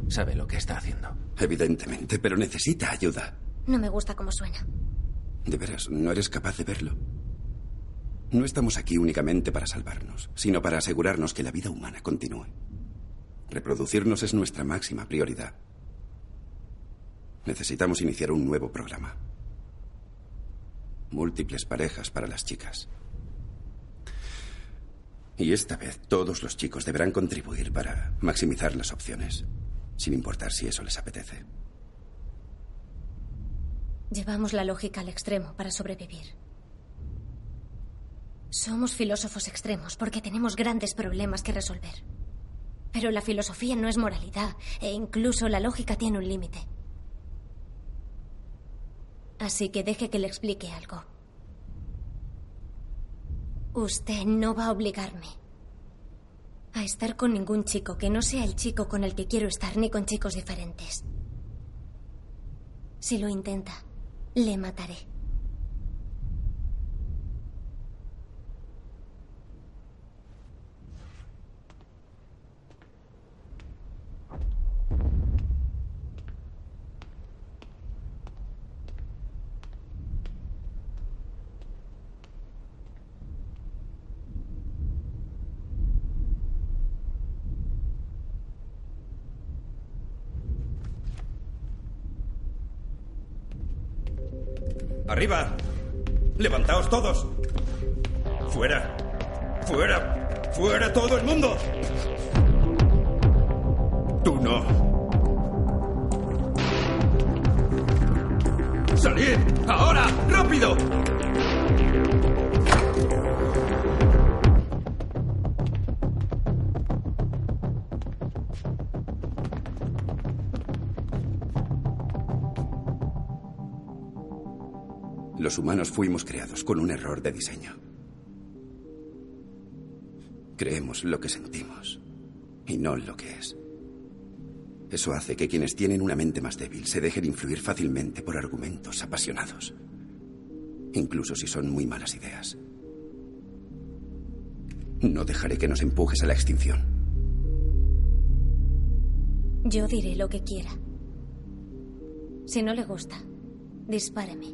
Sabe lo que está haciendo. Evidentemente, pero necesita ayuda. No me gusta cómo suena. De veras, ¿no eres capaz de verlo? No estamos aquí únicamente para salvarnos, sino para asegurarnos que la vida humana continúe. Reproducirnos es nuestra máxima prioridad. Necesitamos iniciar un nuevo programa. Múltiples parejas para las chicas. Y esta vez todos los chicos deberán contribuir para maximizar las opciones, sin importar si eso les apetece. Llevamos la lógica al extremo para sobrevivir. Somos filósofos extremos porque tenemos grandes problemas que resolver. Pero la filosofía no es moralidad e incluso la lógica tiene un límite. Así que deje que le explique algo. Usted no va a obligarme a estar con ningún chico que no sea el chico con el que quiero estar ni con chicos diferentes. Si lo intenta, le mataré. ¡Arriba! ¡Levantaos todos! ¡Fuera! ¡Fuera! ¡Fuera todo el mundo! Tú no. ¡Salid! ¡Ahora! ¡Rápido! Los humanos fuimos creados con un error de diseño. Creemos lo que sentimos y no lo que es. Eso hace que quienes tienen una mente más débil se dejen influir fácilmente por argumentos apasionados, incluso si son muy malas ideas. No dejaré que nos empujes a la extinción. Yo diré lo que quiera. Si no le gusta, dispáreme.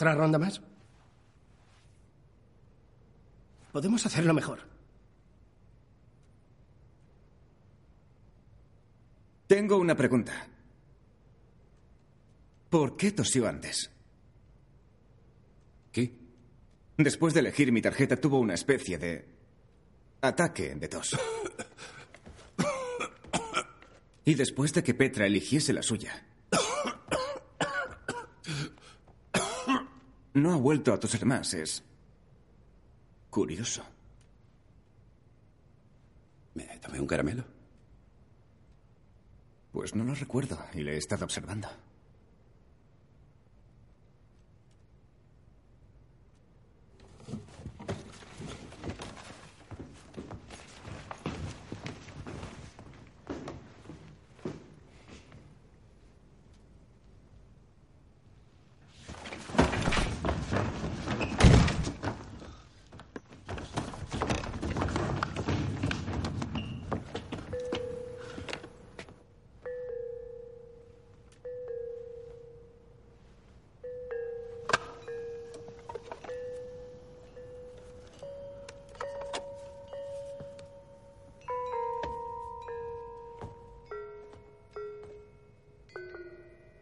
¿Otra ronda más? Podemos hacerlo mejor. Tengo una pregunta. ¿Por qué tosió antes? ¿Qué? Después de elegir mi tarjeta tuvo una especie de ataque de tos. Y después de que Petra eligiese la suya, no ha vuelto a toser más. Es curioso. ¿Me tomé un caramelo? Pues no lo recuerdo y le he estado observando.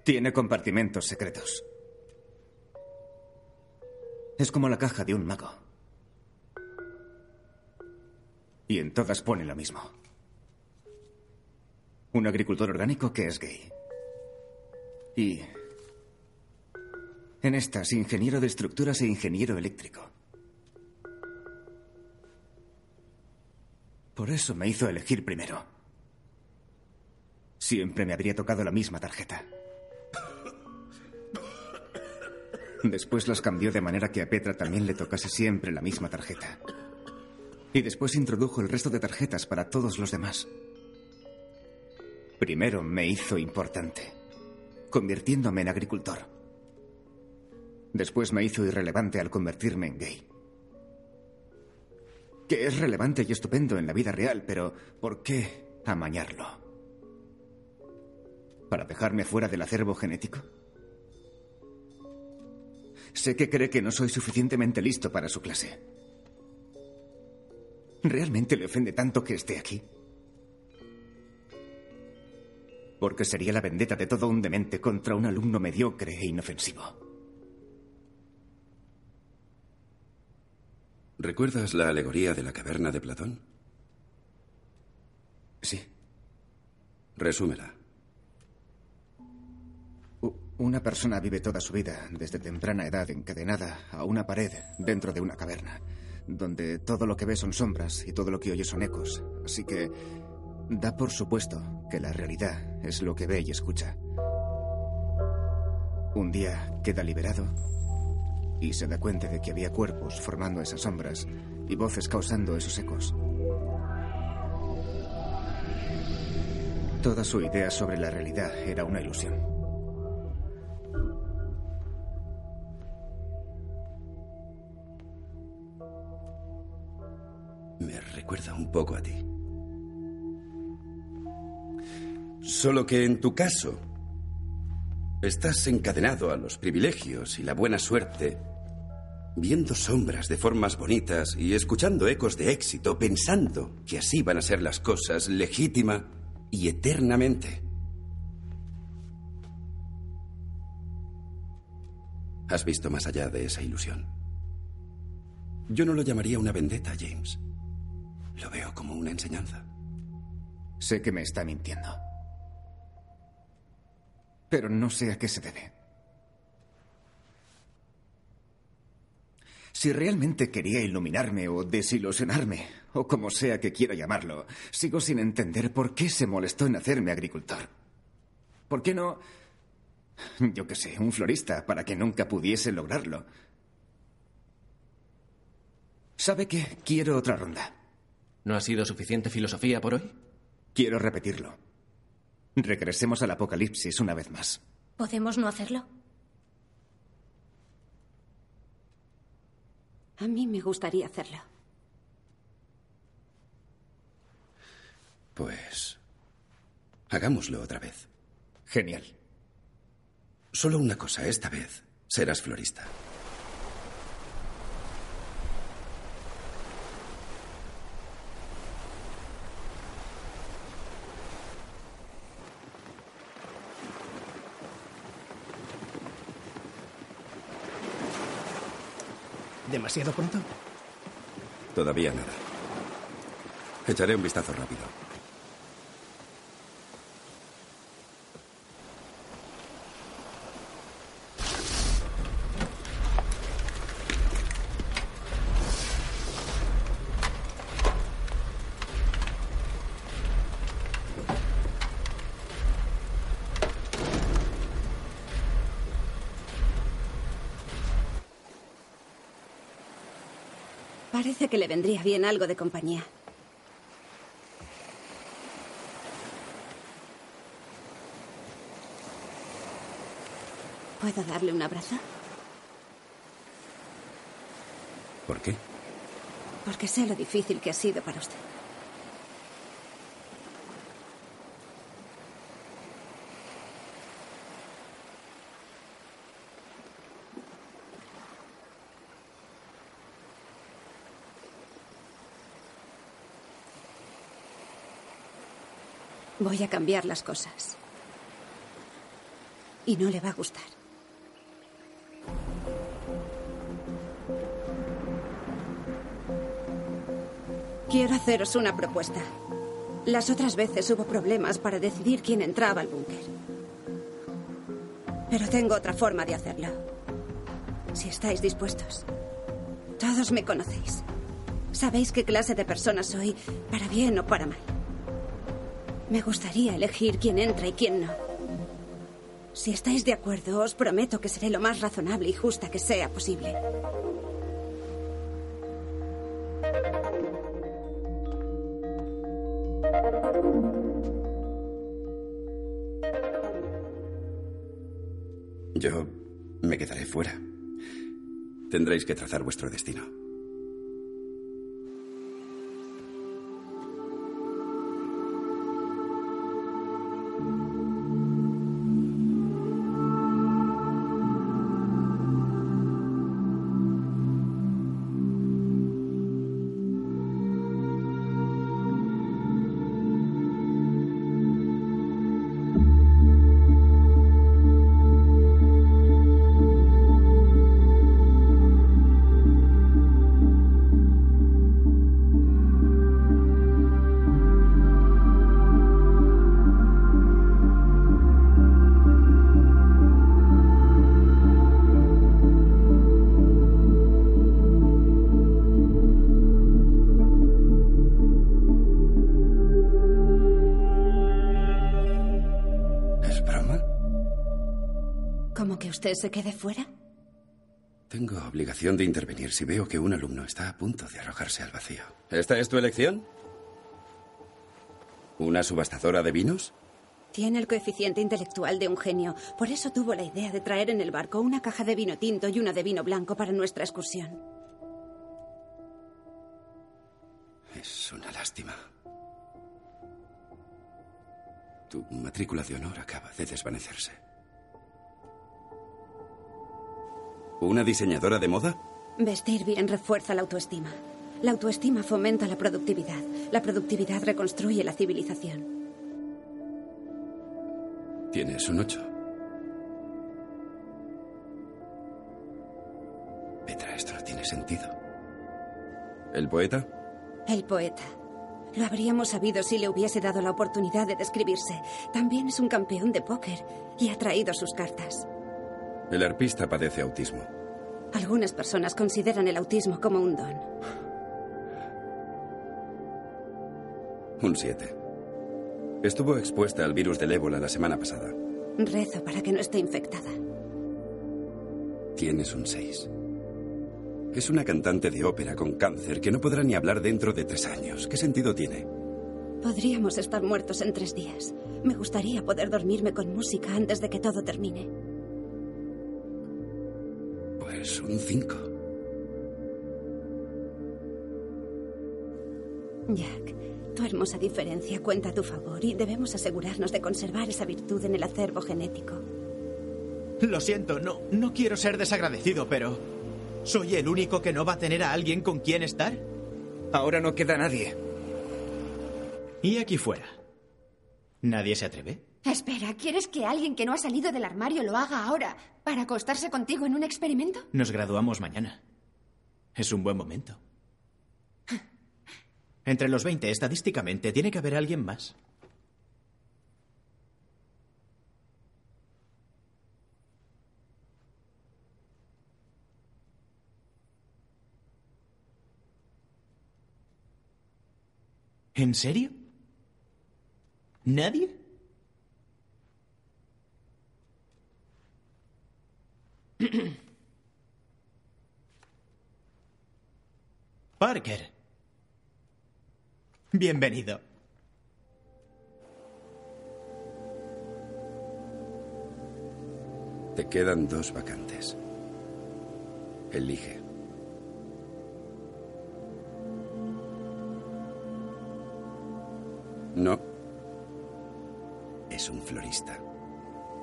Tiene compartimentos secretos. Es como la caja de un mago. Y en todas pone lo mismo. Un agricultor orgánico que es gay. Y... En estas, ingeniero de estructuras e ingeniero eléctrico. Por eso me hizo elegir primero. Siempre me habría tocado la misma tarjeta. Después las cambió de manera que a Petra también le tocase siempre la misma tarjeta. Y después introdujo el resto de tarjetas para todos los demás. Primero me hizo importante, convirtiéndome en agricultor. Después me hizo irrelevante al convertirme en gay. Que es relevante y estupendo en la vida real, pero ¿por qué amañarlo? ¿Para dejarme fuera del acervo genético? Sé que cree que no soy suficientemente listo para su clase. ¿Realmente le ofende tanto que esté aquí? Porque sería la vendetta de todo un demente contra un alumno mediocre e inofensivo. ¿Recuerdas la alegoría de la caverna de Platón? Sí. Resúmela. Una persona vive toda su vida, desde temprana edad, encadenada a una pared dentro de una caverna, donde todo lo que ve son sombras y todo lo que oye son ecos. Así que da por supuesto que la realidad es lo que ve y escucha. Un día queda liberado y se da cuenta de que había cuerpos formando esas sombras y voces causando esos ecos. Toda su idea sobre la realidad era una ilusión. Me recuerda un poco a ti. Solo que en tu caso, estás encadenado a los privilegios y la buena suerte, viendo sombras de formas bonitas y escuchando ecos de éxito, pensando que así van a ser las cosas legítima y eternamente. Has visto más allá de esa ilusión. Yo no lo llamaría una vendetta, James. Lo veo como una enseñanza. Sé que me está mintiendo. Pero no sé a qué se debe. Si realmente quería iluminarme o desilusionarme, o como sea que quiera llamarlo, sigo sin entender por qué se molestó en hacerme agricultor. ¿Por qué no, yo qué sé, un florista para que nunca pudiese lograrlo? ¿Sabe qué? Quiero otra ronda. ¿No ha sido suficiente filosofía por hoy? Quiero repetirlo. Regresemos al apocalipsis una vez más. ¿Podemos no hacerlo? A mí me gustaría hacerlo. Pues... Hagámoslo otra vez. Genial. Solo una cosa, esta vez serás florista. ¿Demasiado pronto? Todavía nada. Echaré un vistazo rápido. Parece que le vendría bien algo de compañía. ¿Puedo darle un abrazo? ¿Por qué? Porque sé lo difícil que ha sido para usted. Voy a cambiar las cosas. Y no le va a gustar. Quiero haceros una propuesta. Las otras veces hubo problemas para decidir quién entraba al búnker. Pero tengo otra forma de hacerlo. Si estáis dispuestos. Todos me conocéis. Sabéis qué clase de persona soy, para bien o para mal. Me gustaría elegir quién entra y quién no. Si estáis de acuerdo, os prometo que seré lo más razonable y justa que sea posible. Yo me quedaré fuera. Tendréis que trazar vuestro destino. ¿Como que usted se quede fuera? Tengo obligación de intervenir si veo que un alumno está a punto de arrojarse al vacío. ¿Esta es tu elección? ¿Una subastadora de vinos? Tiene el coeficiente intelectual de un genio. Por eso tuvo la idea de traer en el barco una caja de vino tinto y una de vino blanco para nuestra excursión. Es una lástima. Tu matrícula de honor acaba de desvanecerse. ¿Una diseñadora de moda? Vestir bien refuerza la autoestima. La autoestima fomenta la productividad. La productividad reconstruye la civilización. Tienes un ocho. Petra, esto no tiene sentido. ¿El poeta? El poeta. Lo habríamos sabido si le hubiese dado la oportunidad de describirse. También es un campeón de póker y ha traído sus cartas. El arpista padece autismo. Algunas personas consideran el autismo como un don. Un siete. Estuvo expuesta al virus del ébola la semana pasada. Rezo para que no esté infectada. Tienes un seis. Es una cantante de ópera con cáncer que no podrá ni hablar dentro de tres años. ¿Qué sentido tiene? Podríamos estar muertos en tres días. Me gustaría poder dormirme con música antes de que todo termine. Pues un cinco. Jack, tu hermosa diferencia cuenta a tu favor y debemos asegurarnos de conservar esa virtud en el acervo genético. Lo siento, no, no quiero ser desagradecido, pero ¿soy el único que no va a tener a alguien con quien estar? Ahora no queda nadie. ¿Y aquí fuera? ¿Nadie se atreve? Espera, ¿quieres que alguien que no ha salido del armario lo haga ahora para acostarse contigo en un experimento? Nos graduamos mañana. Es un buen momento. Entre los 20, estadísticamente, tiene que haber alguien más. ¿En serio? ¿Nadie? Parker. Bienvenido. Te quedan dos vacantes. Elige. No. Es un florista.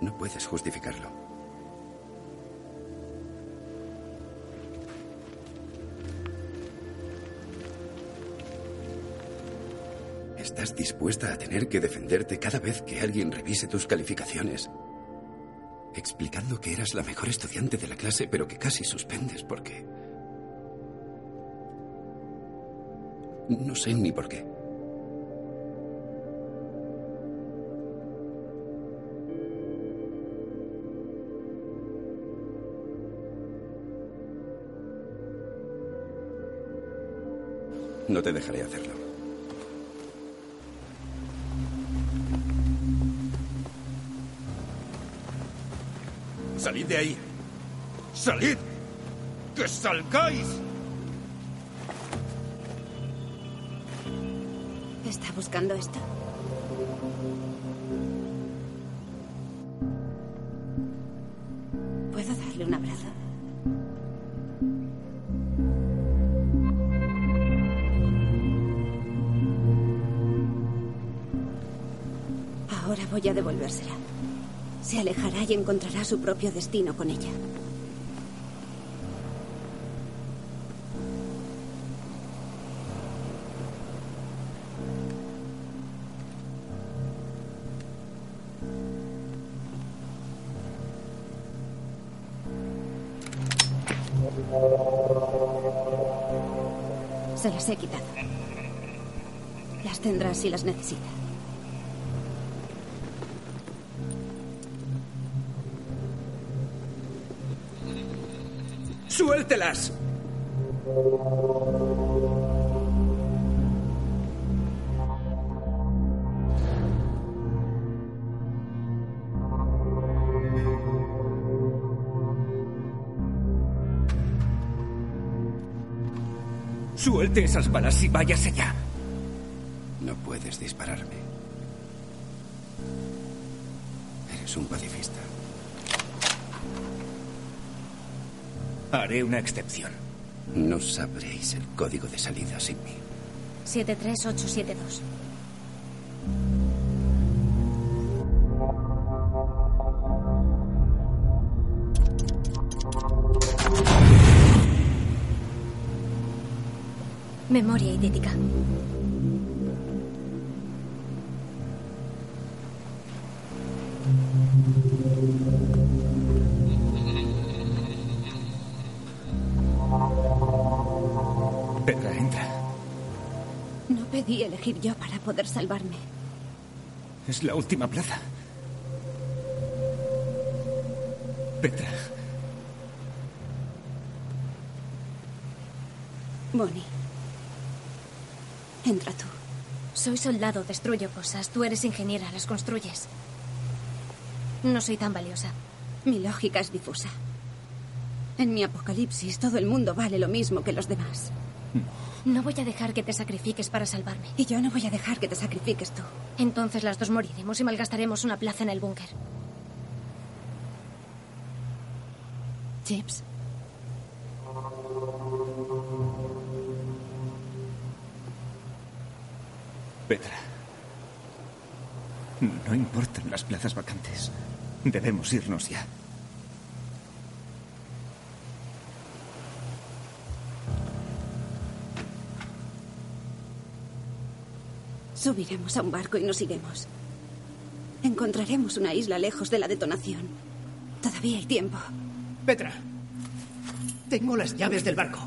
No puedes justificarlo. Estás dispuesta a tener que defenderte cada vez que alguien revise tus calificaciones. Explicando que eras la mejor estudiante de la clase, pero que casi suspendes porque... No sé ni por qué. No te dejaré hacerlo. ¡Salid de ahí! ¡Salid! ¡Que salgáis! ¿Está buscando esto? ¿Puedo darle un abrazo? Ahora voy a devolvérsela. Se alejará y encontrará su propio destino con ella. Se las he quitado. Las tendrá si las necesita. ¡Suéltelas! Suelte esas balas y váyase ya. No puedes dispararme. Eres un pacifista. Haré una excepción. No sabréis el código de salida sin mí. 73872. Memoria idética. Yo para poder salvarme. Es la última plaza. Petra, Bonnie. Entra tú. Soy soldado, destruyo cosas. Tú eres ingeniera, las construyes. No soy tan valiosa. Mi lógica es difusa. En mi apocalipsis todo el mundo vale lo mismo que los demás. No voy a dejar que te sacrifiques para salvarme. Y yo no voy a dejar que te sacrifiques tú. Entonces las dos moriremos y malgastaremos una plaza en el búnker. Chips. Petra. No importan las plazas vacantes. Debemos irnos ya. Subiremos a un barco y nos iremos. Encontraremos una isla lejos de la detonación. Todavía hay tiempo. Petra, tengo las llaves del barco.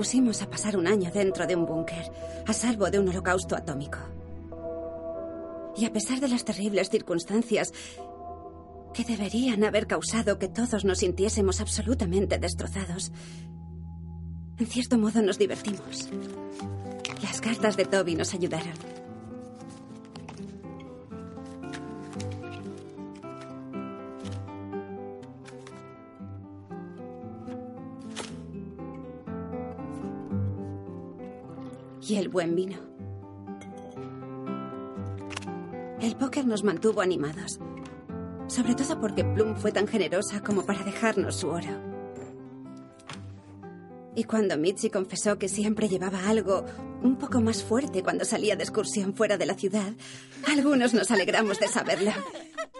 Nos dispusimos a pasar un año dentro de un búnker, a salvo de un holocausto atómico. Y a pesar de las terribles circunstancias que deberían haber causado que todos nos sintiésemos absolutamente destrozados, en cierto modo nos divertimos. Las cartas de Toby nos ayudaron. El buen vino. El póker nos mantuvo animados. Sobre todo porque Plum fue tan generosa como para dejarnos su oro. Y cuando Mitzi confesó que siempre llevaba algo un poco más fuerte cuando salía de excursión fuera de la ciudad, algunos nos alegramos de saberlo.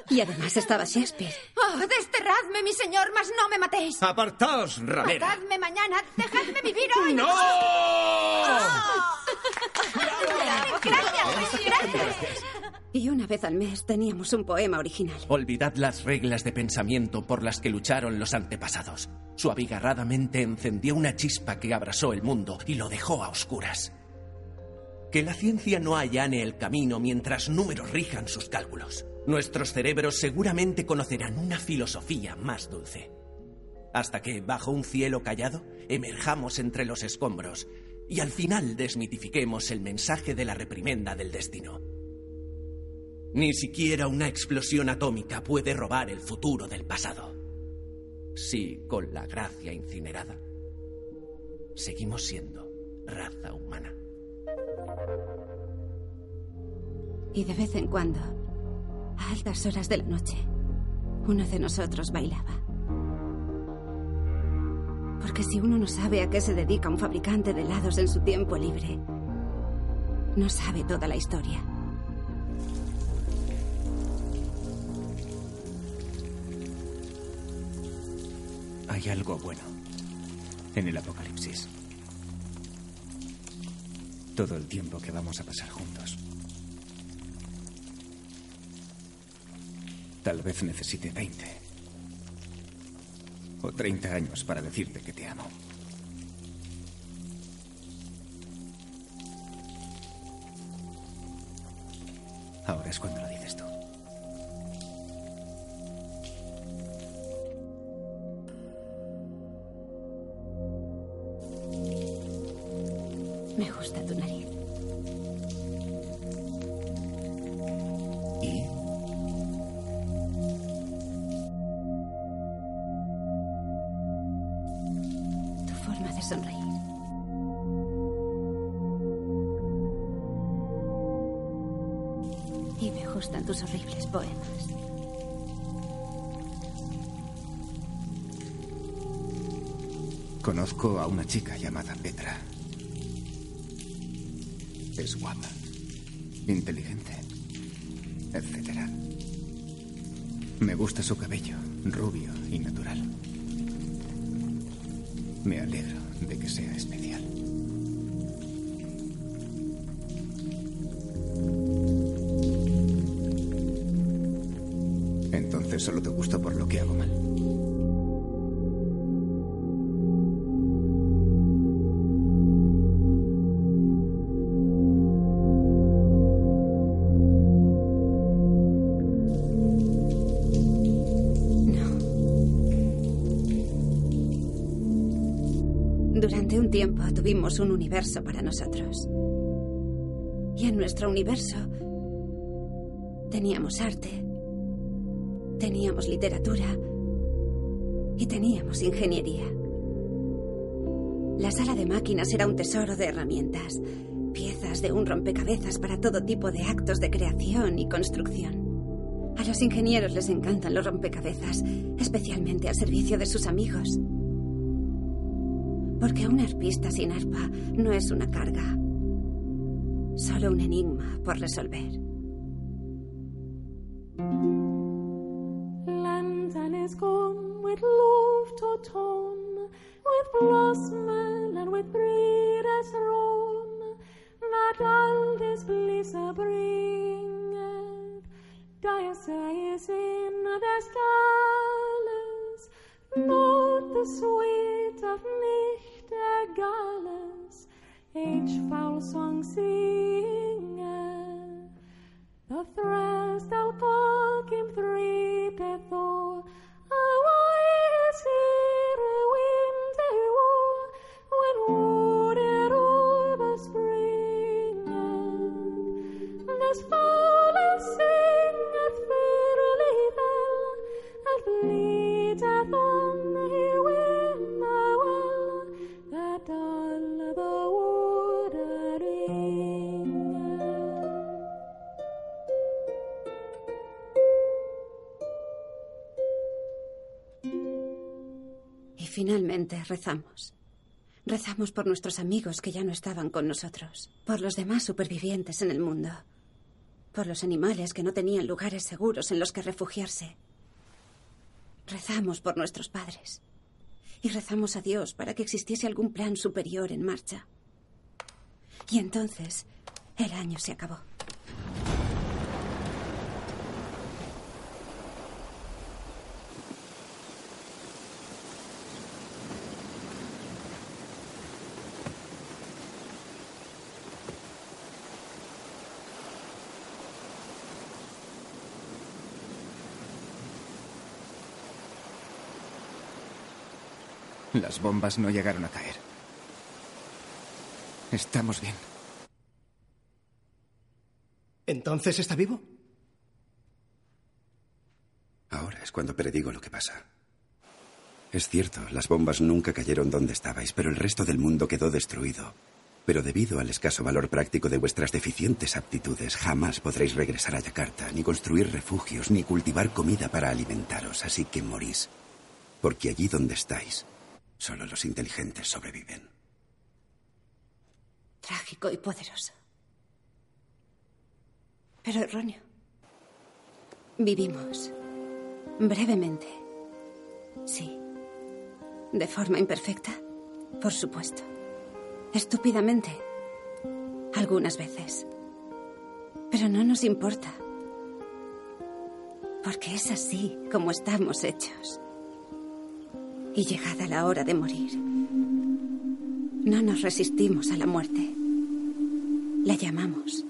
Y además estaba Shakespeare. Oh, desterradme, mi señor, mas no me matéis. Apartaos, ramera. Matadme mañana, dejadme vivir hoy. ¡No! Gracias, gracias. Y una vez al mes teníamos un poema original. Olvidad las reglas de pensamiento por las que lucharon los antepasados. Su abigarrada mente encendió una chispa que abrasó el mundo y lo dejó a oscuras. Que la ciencia no allane el camino mientras números rijan sus cálculos. Nuestros cerebros seguramente conocerán una filosofía más dulce. Hasta que, bajo un cielo callado, emerjamos entre los escombros y al final desmitifiquemos el mensaje de la reprimenda del destino. Ni siquiera una explosión atómica puede robar el futuro del pasado. Si, con la gracia incinerada, seguimos siendo raza humana. Y de vez en cuando, a altas horas de la noche, uno de nosotros bailaba. Porque si uno no sabe a qué se dedica un fabricante de helados en su tiempo libre, no sabe toda la historia. Hay algo bueno en el apocalipsis. Todo el tiempo que vamos a pasar juntos. Tal vez necesite 20 o 30 años para decirte que te amo. Ahora es cuando lo dices tú. Me gusta tu nariz. Horribles poemas. Conozco a una chica llamada Petra. Es guapa, inteligente, etc. Me gusta su cabello, rubio y natural. Me alegro de que sea especial. Solo te gusta por lo que hago mal. Durante un tiempo tuvimos un universo para nosotros. Y en nuestro universo teníamos arte, Teníamos literatura y teníamos ingeniería. La sala de máquinas era un tesoro de herramientas, piezas de un rompecabezas para todo tipo de actos de creación y construcción. A los ingenieros les encantan los rompecabezas, especialmente al servicio de sus amigos. Porque un arpista sin arpa no es una carga, solo un enigma por resolver. Rezamos. Rezamos por nuestros amigos que ya no estaban con nosotros, por los demás supervivientes en el mundo, por los animales que no tenían lugares seguros en los que refugiarse. Rezamos por nuestros padres y rezamos a Dios para que existiese algún plan superior en marcha. Y entonces el año se acabó. Las bombas no llegaron a caer. Estamos bien. ¿Entonces está vivo? Ahora es cuando predigo lo que pasa. Es cierto, las bombas nunca cayeron donde estabais, pero el resto del mundo quedó destruido. Pero debido al escaso valor práctico de vuestras deficientes aptitudes, jamás podréis regresar a Yakarta, ni construir refugios, ni cultivar comida para alimentaros, así que morís. Porque allí donde estáis, solo los inteligentes sobreviven. Trágico y poderoso. Pero erróneo. Vivimos. Brevemente. Sí. De forma imperfecta. Por supuesto. Estúpidamente. Algunas veces. Pero no nos importa. Porque es así como estamos hechos. Y llegada la hora de morir, no nos resistimos a la muerte. La llamamos.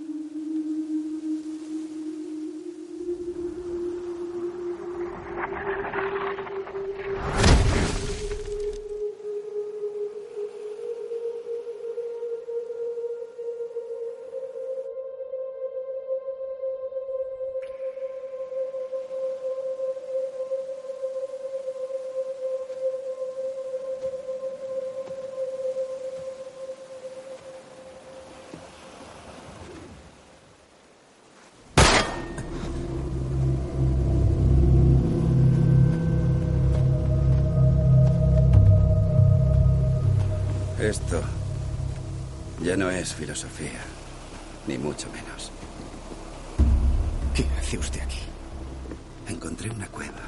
Filosofía, ni mucho menos. ¿Qué hace usted aquí? Encontré una cueva.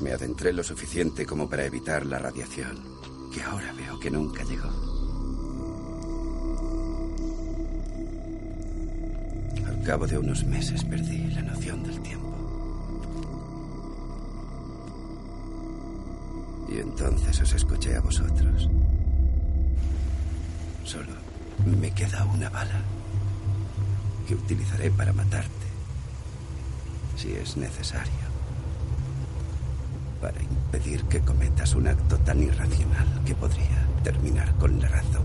Me adentré lo suficiente como para evitar la radiación, que ahora veo que nunca llegó. Al cabo de unos meses perdí la noción del entonces os escuché a vosotros. Solo me queda una bala que utilizaré para matarte, si es necesario, para impedir que cometas un acto tan irracional que podría terminar con la raza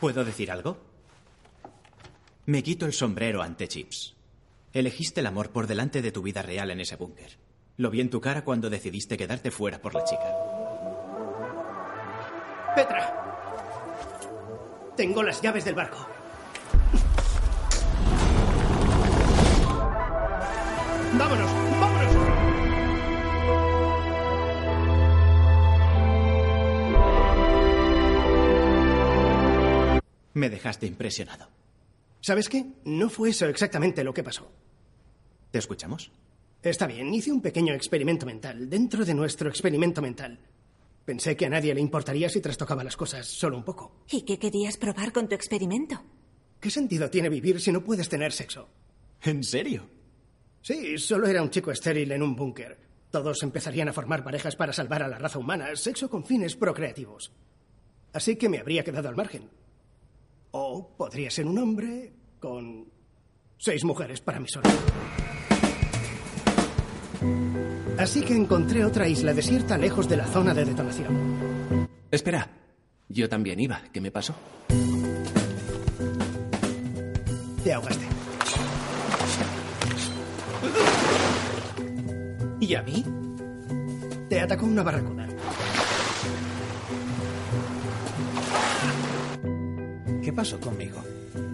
¿Puedo decir algo? Me quito el sombrero ante Chips. Elegiste el amor por delante de tu vida real en ese búnker. Lo vi en tu cara cuando decidiste quedarte fuera por la chica. Petra. Tengo las llaves del barco. ¡Vámonos! Me dejaste impresionado. ¿Sabes qué? No fue eso exactamente lo que pasó. ¿Te escuchamos? Está bien, hice un pequeño experimento mental, dentro de nuestro experimento mental. Pensé que a nadie le importaría si trastocaba las cosas solo un poco. ¿Y qué querías probar con tu experimento? ¿Qué sentido tiene vivir si no puedes tener sexo? ¿En serio? Sí, solo era un chico estéril en un búnker. Todos empezarían a formar parejas para salvar a la raza humana, sexo con fines procreativos. Así que me habría quedado al margen. O podría ser un hombre con seis mujeres para mí solo. Así que encontré otra isla desierta lejos de la zona de detonación. Espera, yo también iba. ¿Qué me pasó? Te ahogaste. ¿Y a mí? Te atacó una barracuda. ¿Qué pasó conmigo?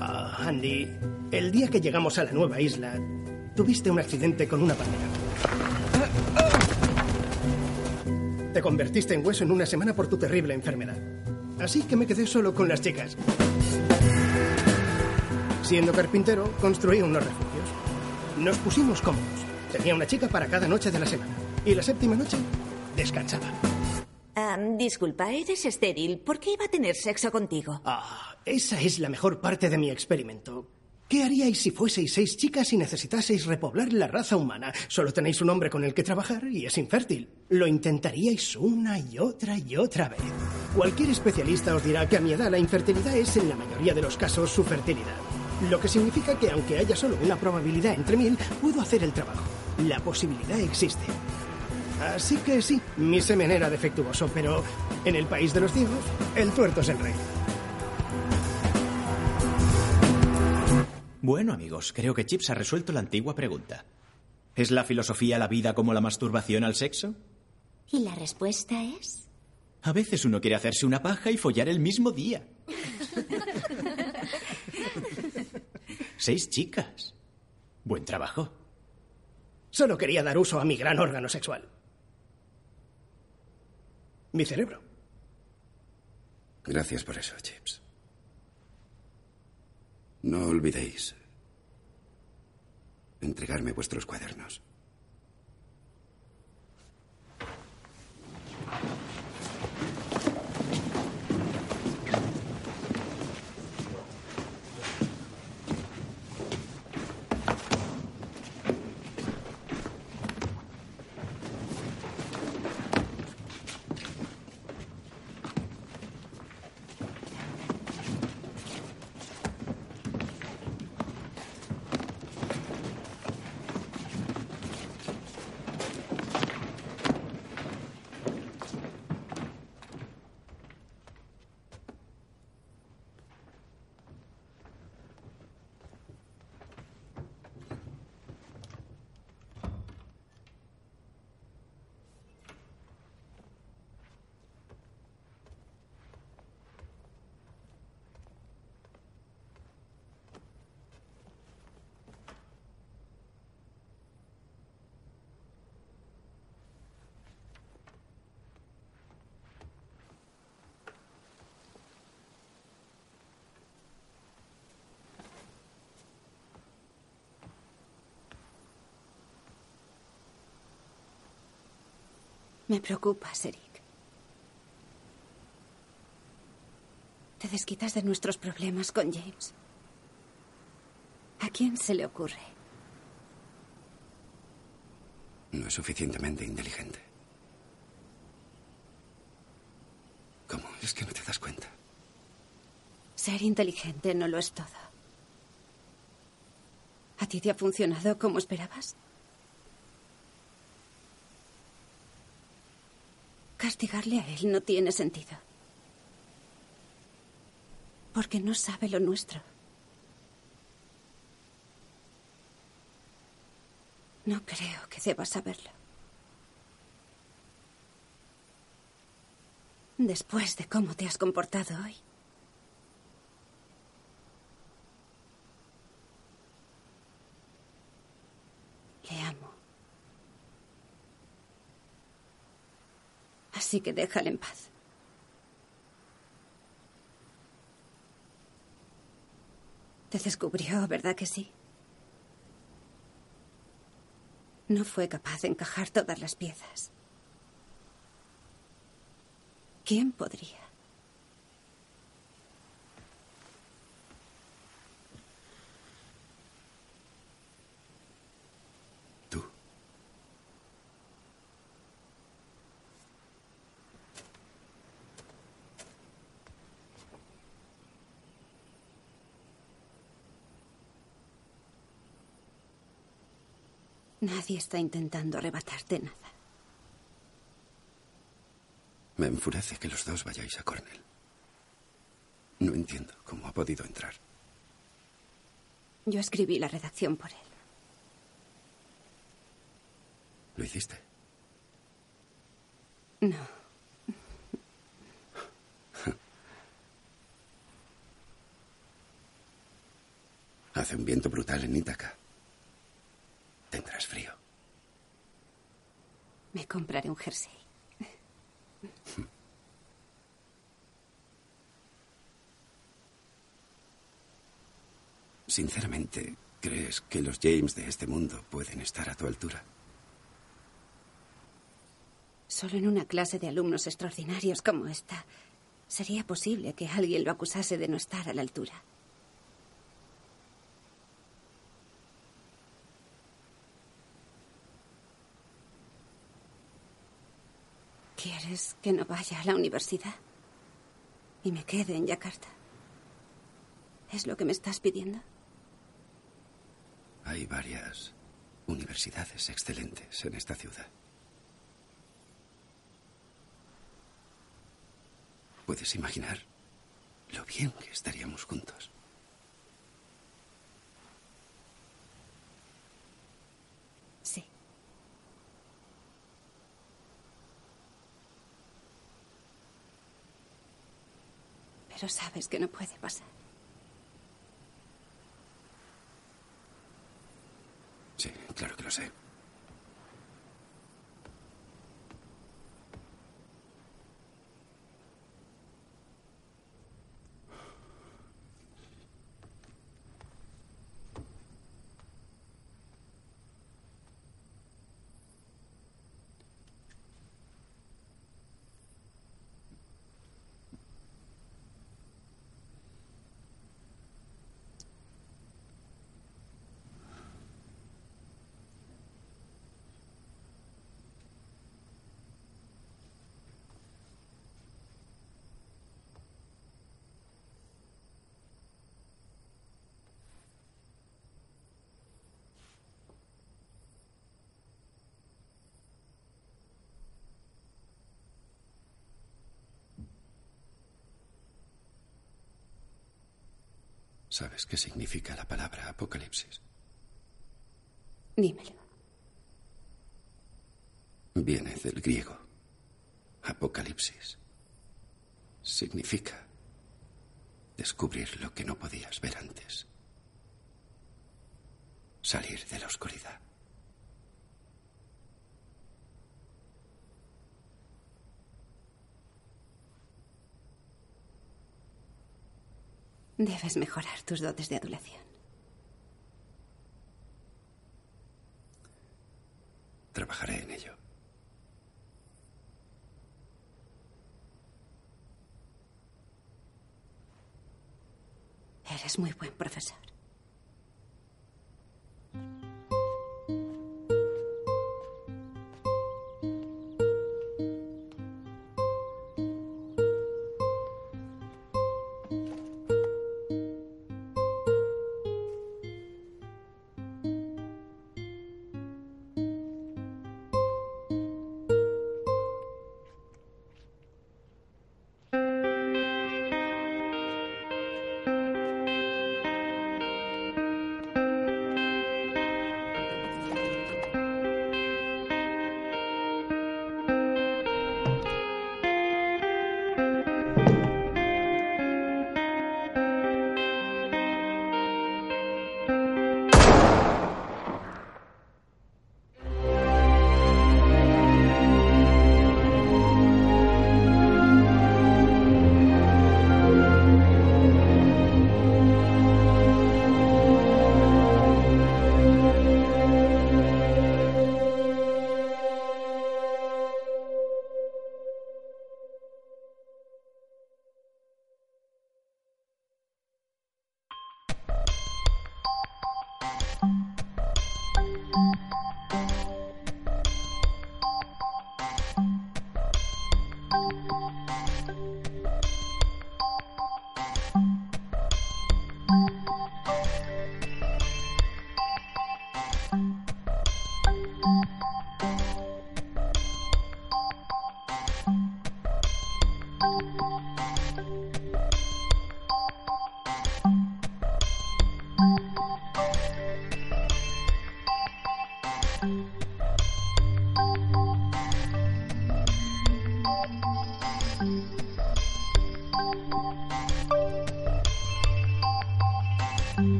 Ah, Andy, el día que llegamos a la nueva isla, tuviste un accidente con una palmera. Te convertiste en hueso en una semana por tu terrible enfermedad. Así que me quedé solo con las chicas. Siendo carpintero, construí unos refugios. Nos pusimos cómodos. Tenía una chica para cada noche de la semana. Y la séptima noche, descansaba. Ah, disculpa, eres estéril. ¿Por qué iba a tener sexo contigo? Ah, esa es la mejor parte de mi experimento. ¿Qué haríais si fueseis seis chicas y necesitaseis repoblar la raza humana? Solo tenéis un hombre con el que trabajar y es infértil. Lo intentaríais una y otra y otra vez. Cualquier especialista os dirá que a mi edad la infertilidad es en la mayoría de los casos su fertilidad. Lo que significa que aunque haya solo una probabilidad entre mil, puedo hacer el trabajo. La posibilidad existe. Así que sí, mi semen era defectuoso, pero en el país de los ciegos, el tuerto es el rey. Bueno, amigos, creo que Chips ha resuelto la antigua pregunta. ¿Es la filosofía la vida como la masturbación al sexo? ¿Y la respuesta es? A veces uno quiere hacerse una paja y follar el mismo día. Seis chicas. Buen trabajo. Solo quería dar uso a mi gran órgano sexual. Mi cerebro. Gracias por eso, Chips. No olvidéis entregarme vuestros cuadernos. Me preocupas, Eric. Te desquitas de nuestros problemas con James. ¿A quién se le ocurre? No es suficientemente inteligente. ¿Cómo? Es que no te das cuenta. Ser inteligente no lo es todo. ¿A ti te ha funcionado como esperabas? Castigarle a él no tiene sentido. Porque no sabe lo nuestro. No creo que deba saberlo. Después de cómo te has comportado hoy. Le amo. Así que déjale en paz. Te descubrió, ¿verdad que sí? No fue capaz de encajar todas las piezas. ¿Quién podría? Tú. Nadie está intentando arrebatarte nada. Me enfurece que los dos vayáis a Cornell. No entiendo cómo ha podido entrar. Yo escribí la redacción por él. ¿Lo hiciste? No. Hace un viento brutal en Ítaca. Tendrás frío. Me compraré un jersey. Sinceramente, ¿crees que los James de este mundo pueden estar a tu altura? Solo en una clase de alumnos extraordinarios como esta sería posible que alguien lo acusase de no estar a la altura. ¿Quieres que no vaya a la universidad? Y me quede en Yakarta. ¿Es lo que me estás pidiendo? Hay varias universidades excelentes en esta ciudad. ¿Puedes imaginar lo bien que estaríamos juntos? Sí. Pero sabes que no puede pasar. Sí, claro que lo sé. ¿Sabes qué significa la palabra apocalipsis? Dímelo. Viene del griego. Apocalipsis. Significa descubrir lo que no podías ver antes. Salir de la oscuridad. Debes mejorar tus dotes de adulación. Trabajaré en ello. Eres muy buen profesor.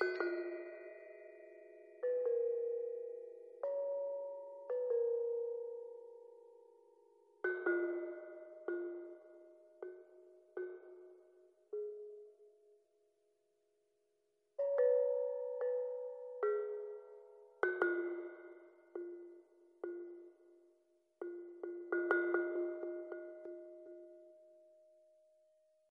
you